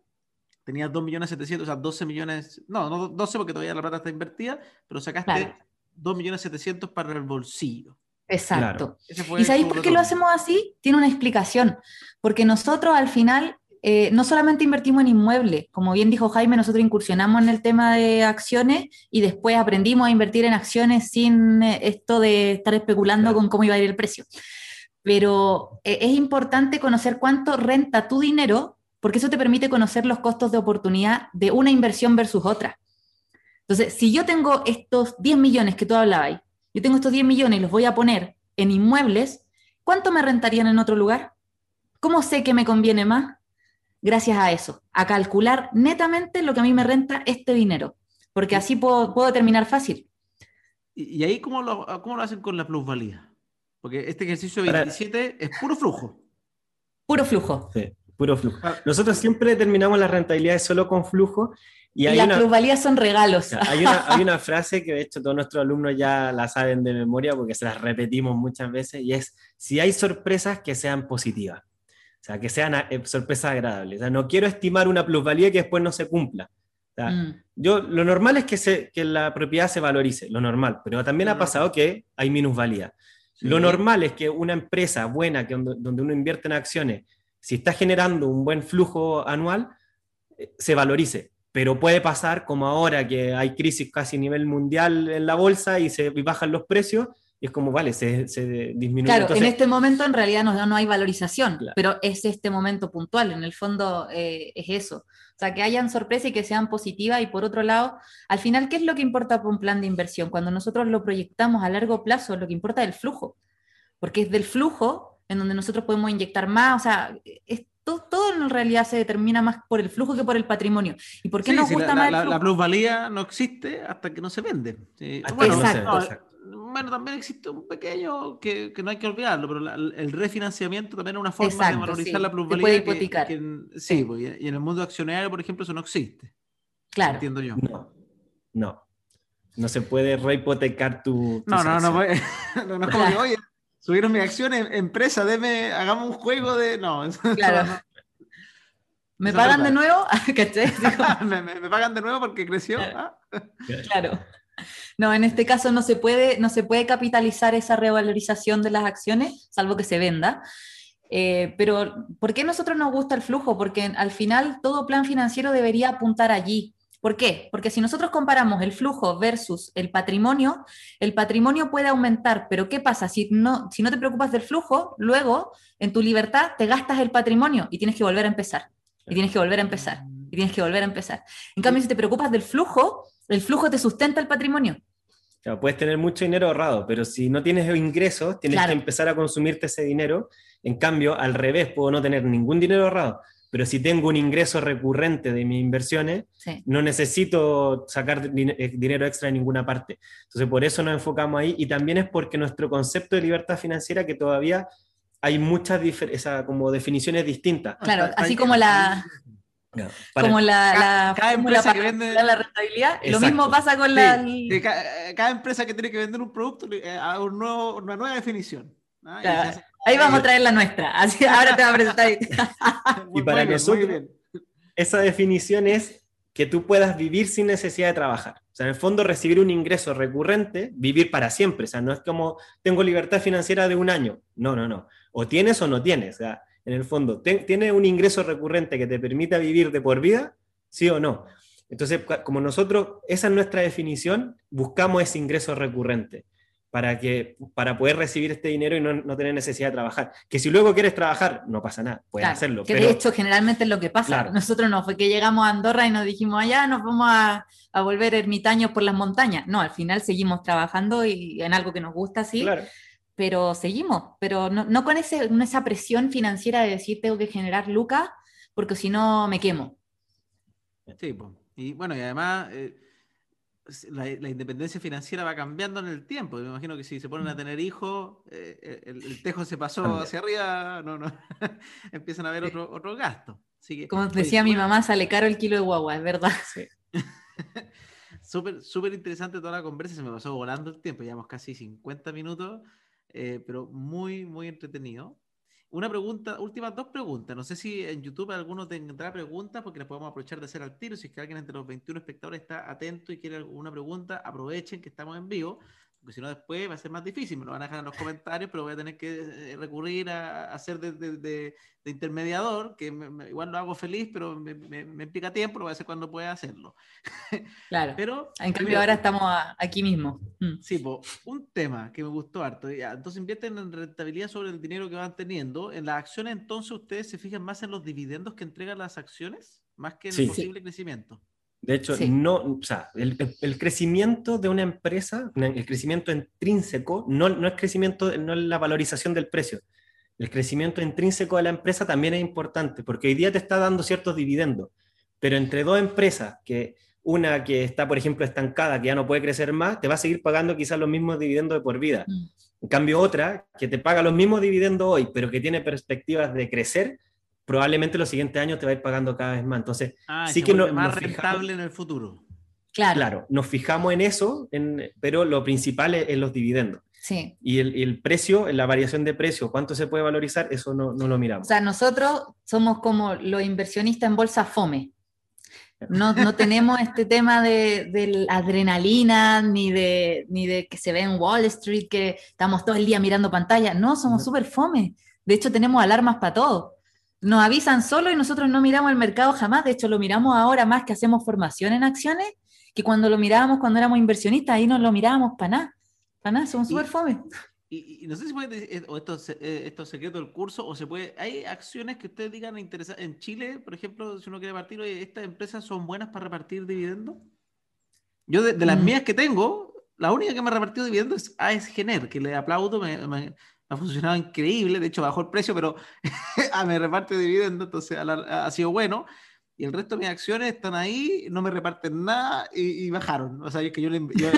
tenías 2 millones 700, o sea, 12 millones, no, no 12 porque todavía la plata está invertida, pero sacaste 2 millones 700 para el bolsillo. Exacto. ¿Y sabéis por qué lo hacemos así? Tiene una explicación. Porque nosotros al final eh, no solamente invertimos en inmuebles, como bien dijo Jaime, nosotros incursionamos en el tema de acciones y después aprendimos a invertir en acciones sin eh, esto de estar especulando con cómo iba a ir el precio. Pero eh, es importante conocer cuánto renta tu dinero, porque eso te permite conocer los costos de oportunidad de una inversión versus otra. Entonces, si yo tengo estos 10 millones que tú hablabas, yo tengo estos 10 millones y los voy a poner en inmuebles, ¿cuánto me rentarían en otro lugar? ¿Cómo sé que me conviene más? Gracias a eso, a calcular netamente lo que a mí me renta este dinero, porque así puedo, puedo terminar fácil. ¿Y, ahí cómo lo, cómo lo hacen con la plusvalía? Porque este ejercicio 27 es puro flujo. Puro flujo. Sí, puro flujo. Ah. Nosotros siempre terminamos las rentabilidades solo con flujo. Y, las plusvalías son regalos. Hay una, hay una frase que de hecho todos nuestros alumnos ya la saben de memoria porque se las repetimos muchas veces y es, si hay sorpresas que sean positivas. O sea, que sean eh, sorpresas agradables. O sea, no quiero estimar una plusvalía que después no se cumpla. Mm. yo, lo normal es que, se, que la propiedad se valorice, lo normal, pero también ha pasado que hay minusvalía. Lo normal es que una empresa buena, que donde uno invierte en acciones, si está generando un buen flujo anual, eh, se valorice. Pero puede pasar como ahora que hay crisis casi a nivel mundial en la bolsa y se bajan los precios, y es como, vale, se, se disminuye. Claro, en este momento en realidad no, no hay valorización, pero es este momento puntual, en el fondo eh, es eso. O sea, que hayan sorpresas y que sean positivas y por otro lado, al final, ¿qué es lo que importa para un plan de inversión? Cuando nosotros lo proyectamos a largo plazo, lo que importa es el flujo, porque es del flujo en donde nosotros podemos inyectar más, o sea, todo, en realidad se determina más por el flujo que por el patrimonio. ¿Y por qué nos gusta la, más el La plusvalía no existe hasta que no se vende. exacto bueno, también existe un pequeño que, que no hay que olvidarlo, pero el refinanciamiento también es una forma de valorizar la plusvalía. puede hipotecar. sí, pues, y en el mundo accionario, por ejemplo, eso no existe. Claro. Entiendo yo. No, no. No se puede rehipotecar tu. no, no, no, no, no, es como que, oye, subieron mi acción en empresa, deme, hagamos un juego de. No, claro. ¿Me pagan de nuevo? ¿Me, me, pagan de nuevo porque creció? ¿Ah? Claro. No, en este caso no se puede, no se puede capitalizar esa revalorización de las acciones, salvo que se venda. Eh, pero, ¿por qué a nosotros nos gusta el flujo? Porque al final todo plan financiero debería apuntar allí. ¿Por qué? Porque si nosotros comparamos el flujo versus el patrimonio, el patrimonio puede aumentar, pero ¿qué pasa? Si no, si no te preocupas del flujo, luego en tu libertad te gastas el patrimonio y tienes que volver a empezar, y tienes que volver a empezar, y tienes que volver a empezar. En cambio, si te preocupas del flujo, el flujo te sustenta el patrimonio. puedes tener mucho dinero ahorrado, pero si no tienes ingresos, tienes que empezar a consumirte ese dinero. En cambio, al revés, puedo no tener ningún dinero ahorrado, pero si tengo un ingreso recurrente de mis inversiones, no necesito sacar eh, dinero extra de ninguna parte. Entonces, por eso nos enfocamos ahí y también es porque nuestro concepto de libertad financiera, que todavía hay muchas como definiciones distintas. Claro, así como la, como la, cada, empresa que vende la rentabilidad, lo mismo pasa con la... cada, empresa que tiene que vender un producto eh, a un nuevo, una nueva definición. Ahí vamos a traer la nuestra, así ahora te voy a presentar. y para nosotros, esa definición es que tú puedas vivir sin necesidad de trabajar. O sea, en el fondo recibir un ingreso recurrente, vivir para siempre. O sea, no es como tengo libertad financiera de un año. No, no, no. O tienes o no tienes. O sea, en el fondo, ¿tiene un ingreso recurrente que te permita vivir de por vida? ¿Sí o no? Entonces, como nosotros, esa es nuestra definición, buscamos ese ingreso recurrente para, que, para poder recibir este dinero y no, tener necesidad de trabajar. Que si luego quieres trabajar, no pasa nada, puedes hacerlo. Que de hecho generalmente es lo que pasa. Nosotros no fue que llegamos a Andorra y nos dijimos, allá nos vamos a, a, volver ermitaños por las montañas. No, al final seguimos trabajando y en algo que nos gusta, sí. Pero seguimos, pero no, no con ese, esa presión financiera de decir tengo que generar lucas porque si no me quemo. Sí, pues y bueno, y además eh, la, independencia financiera va cambiando en el tiempo. Me imagino que si se ponen a tener hijos, eh, el, tejo se pasó hacia arriba, no, no, empiezan a haber otro, otro gasto. Como decía mi mamá, sale caro el kilo de guagua, es verdad. Sí. súper, súper interesante toda la conversa, se me pasó volando el tiempo, llevamos casi 50 minutos, eh, pero muy, muy entretenido. Una pregunta, últimas dos preguntas. No sé si en YouTube alguno tendrá preguntas, porque las podemos aprovechar de hacer al tiro. Si es que alguien entre los 21 espectadores está atento y quiere alguna pregunta, aprovechen que estamos en vivo porque si no después va a ser más difícil, me lo van a dejar en los comentarios, pero voy a tener que eh, recurrir a, hacer de, intermediador, que igual lo hago feliz, pero me, me, implica tiempo, lo voy a hacer cuando pueda hacerlo. Claro, pero, en cambio ahora estamos aquí mismo. Mm. Sí, pues, un tema que me gustó harto, entonces invierten en rentabilidad sobre el dinero que van teniendo, en las acciones entonces ustedes se fijan más en los dividendos que entregan las acciones, más que en el posible crecimiento. De hecho, no, o sea, el, el, crecimiento de una empresa, el crecimiento intrínseco, no, no es crecimiento, no es la valorización del precio. El crecimiento intrínseco de la empresa también es importante, porque hoy día te está dando ciertos dividendos, pero entre dos empresas, que una que está, por ejemplo, estancada, que ya no puede crecer más, te va a seguir pagando quizás los mismos dividendos de por vida. Mm. En cambio, otra que te paga los mismos dividendos hoy, pero que tiene perspectivas de crecer, probablemente los siguientes años te va a ir pagando cada vez más. Entonces, ah, sí que no, más rentable en el futuro. Claro. claro, nos fijamos en eso, pero lo principal es, los dividendos. Sí. Y el, precio, la variación de precio, cuánto se puede valorizar, eso no, no, lo miramos. O sea, nosotros somos como los inversionistas en bolsa FOME. No, no tenemos este tema de, de, adrenalina, ni de, ni de que se ve en Wall Street, que estamos todo el día mirando pantalla. No, somos súper FOME. De hecho, tenemos alarmas para todo nos avisan solo y nosotros no miramos el mercado jamás. De hecho, lo miramos ahora más que hacemos formación en acciones, que cuando lo mirábamos cuando éramos inversionistas, ahí no lo mirábamos para nada. Para nada, somos súper fome. Y, no sé si puede, eh, o esto, eh, esto es secreto del curso, o se puede, hay acciones que ustedes digan interesantes. En Chile, por ejemplo, si uno quiere partir, estas empresas son buenas para repartir dividendos. Yo de, las mm. mías que tengo, la única que me ha repartido dividendos es AES que le aplaudo, me, ha funcionado increíble, de hecho bajó el precio, pero me reparte dividendo, entonces ha, sido bueno. Y el resto de mis acciones están ahí, no me reparten nada y, bajaron. O sea, es que yo le yo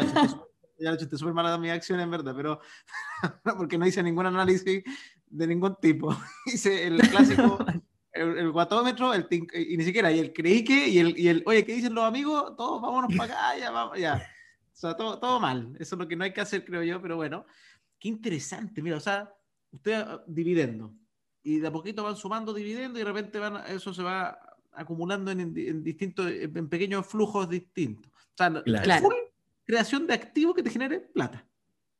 ya le eché súper mal a mis acciones, en verdad, pero porque no hice ningún análisis de ningún tipo. hice el clásico, el, guatómetro, el y ni siquiera, y el creíque, y el, y el, oye, ¿qué dicen los amigos? Todos vámonos para acá, ya, vamos, ya. O sea, todo, todo mal. Eso es lo que no hay que hacer, creo yo, pero bueno. Qué interesante, mira, o sea, usted ah, dividendo y de a poquito van sumando dividendos y de repente van, eso se va acumulando en, distintos, en pequeños flujos distintos. O sea, full creación de activos que te genere plata.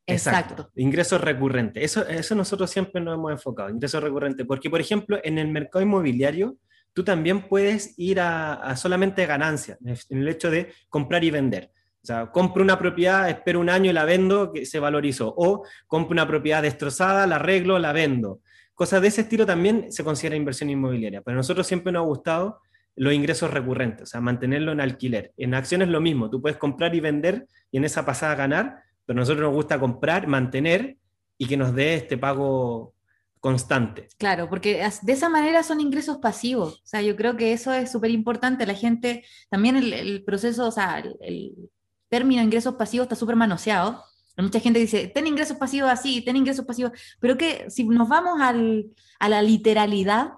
Exacto. Ingresos recurrentes. Eso, eso nosotros siempre nos hemos enfocado, ingresos recurrentes. Porque, por ejemplo, en el mercado inmobiliario, tú también puedes ir a, a solamente ganancias, en el hecho de comprar y vender. O sea, compro una propiedad, espero un año y la vendo, que se valorizó. O compro una propiedad destrozada, la arreglo, la vendo. Cosas de ese estilo también se considera inversión inmobiliaria. Pero a nosotros siempre nos ha gustado los ingresos recurrentes, o sea, mantenerlo en alquiler. En acciones lo mismo, tú puedes comprar y vender y en esa pasada ganar, pero a nosotros nos gusta comprar, mantener y que nos dé este pago constante. Claro, porque de esa manera son ingresos pasivos. O sea, yo creo que eso es súper importante. La gente, también el, proceso, o sea, el, término ingresos pasivos está súper manoseado. Mucha gente dice, ten ingresos pasivos así, ten ingresos pasivos, pero que si nos vamos al, a la literalidad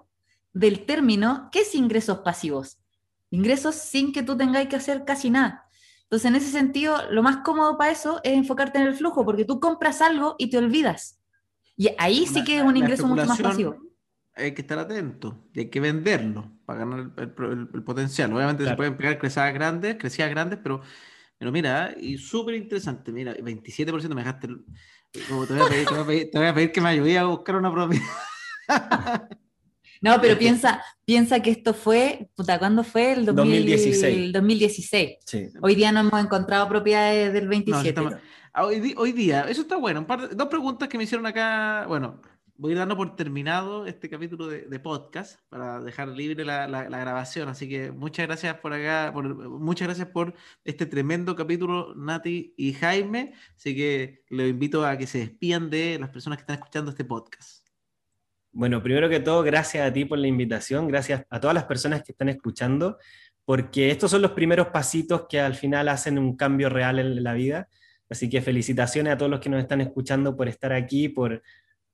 del término, ¿qué es ingresos pasivos? Ingresos sin que tú tengáis que hacer casi nada. Entonces, en ese sentido, lo más cómodo para eso es enfocarte en el flujo, porque tú compras algo y te olvidas. Y ahí sí que es un ingreso mucho más pasivo. Hay que estar atento y hay que venderlo para ganar el, potencial. Obviamente se pueden pegar crecidas grandes, crecidas grandes, pero pero mira, y súper interesante, mira, 27% me dejaste. Como te, voy a pedir, te, voy a pedir, que me ayude a buscar una propiedad. No, pero piensa, piensa que esto fue, puta, ¿cuándo fue? El 2016. 2016. Hoy día no hemos encontrado propiedades del 27. Ah, hoy, día, eso está bueno. dos preguntas que me hicieron acá. Bueno, voy dando por terminado este capítulo de, podcast para dejar libre la, grabación. Así que muchas gracias por acá, muchas gracias por este tremendo capítulo, Nati y Jaime. Así que los invito a que se despidan de las personas que están escuchando este podcast. Bueno, primero que todo, gracias a ti por la invitación, gracias a todas las personas que están escuchando, porque estos son los primeros pasitos que al final hacen un cambio real en la vida. Así que felicitaciones a todos los que nos están escuchando por estar aquí, por,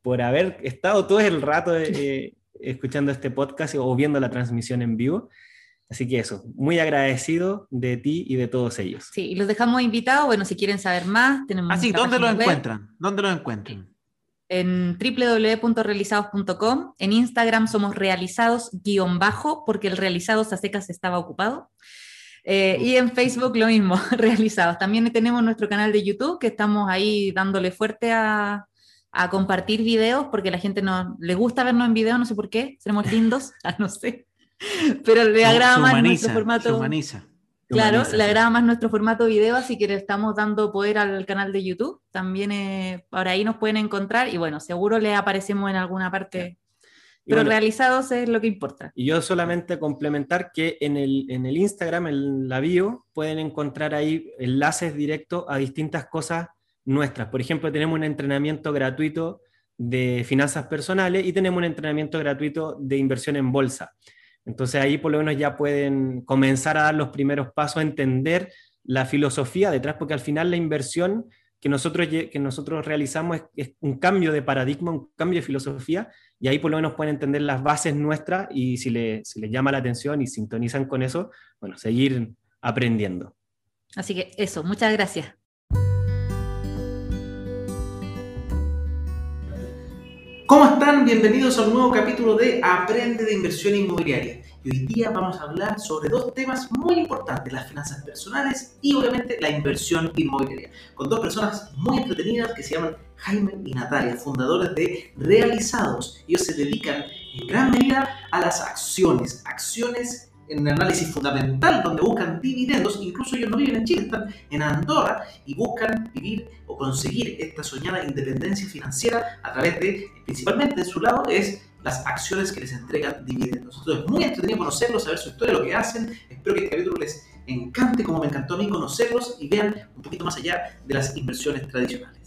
por haber estado todo el rato eh, escuchando este podcast o viendo la transmisión en vivo. Así que eso, muy agradecido de ti y de todos ellos. Sí, y los dejamos invitados, bueno, si quieren saber más, tenemos... Así, ah, ¿dónde los encuentran? ¿Dónde los encuentran? En www.realizados.com, en Instagram somos realizados-bajo, porque el realizados a secas estaba ocupado. Eh, y en Facebook lo mismo, realizados. También tenemos nuestro canal de YouTube, que estamos ahí dándole fuerte a, a compartir videos, porque la gente no le gusta vernos en video, no sé por qué, seremos lindos, ah, no sé. Pero le agrada más nuestro formato. humaniza. Claro, le agrada más nuestro formato video, así que le estamos dando poder al canal de YouTube. También eh, por ahí nos pueden encontrar y bueno, seguro le aparecemos en alguna parte pero realizados es lo que importa. Y yo solamente complementar que en el, en el Instagram, en la bio, pueden encontrar ahí enlaces directos a distintas cosas nuestras. Por ejemplo, tenemos un entrenamiento gratuito de finanzas personales y tenemos un entrenamiento gratuito de inversión en bolsa. Entonces ahí por lo menos ya pueden comenzar a dar los primeros pasos a entender la filosofía detrás, porque al final la inversión que nosotros, que nosotros realizamos es, un cambio de paradigma, un cambio de filosofía, y ahí por lo menos pueden entender las bases nuestras y si, le, si les llama la atención y sintonizan con eso, bueno, seguir aprendiendo. Así que eso, muchas gracias. ¿Cómo están? Bienvenidos a un nuevo capítulo de Aprende de Inversión Inmobiliaria. Y hoy día vamos a hablar sobre dos temas muy importantes, las finanzas personales y obviamente la inversión inmobiliaria, con dos personas muy entretenidas que se llaman Jaime y Natalia, fundadores de Realizados. Ellos se dedican en gran medida a las acciones, acciones en análisis fundamental donde buscan dividendos, incluso ellos no viven en Chile, están en Andorra y buscan vivir o conseguir esta soñada independencia financiera a través de, principalmente en su lado, es las acciones que les entregan dividendos. Entonces, muy entretenido conocerlos, saber su historia, lo que hacen. Espero que este capítulo les encante, como me encantó a mí conocerlos y vean un poquito más allá de las inversiones tradicionales.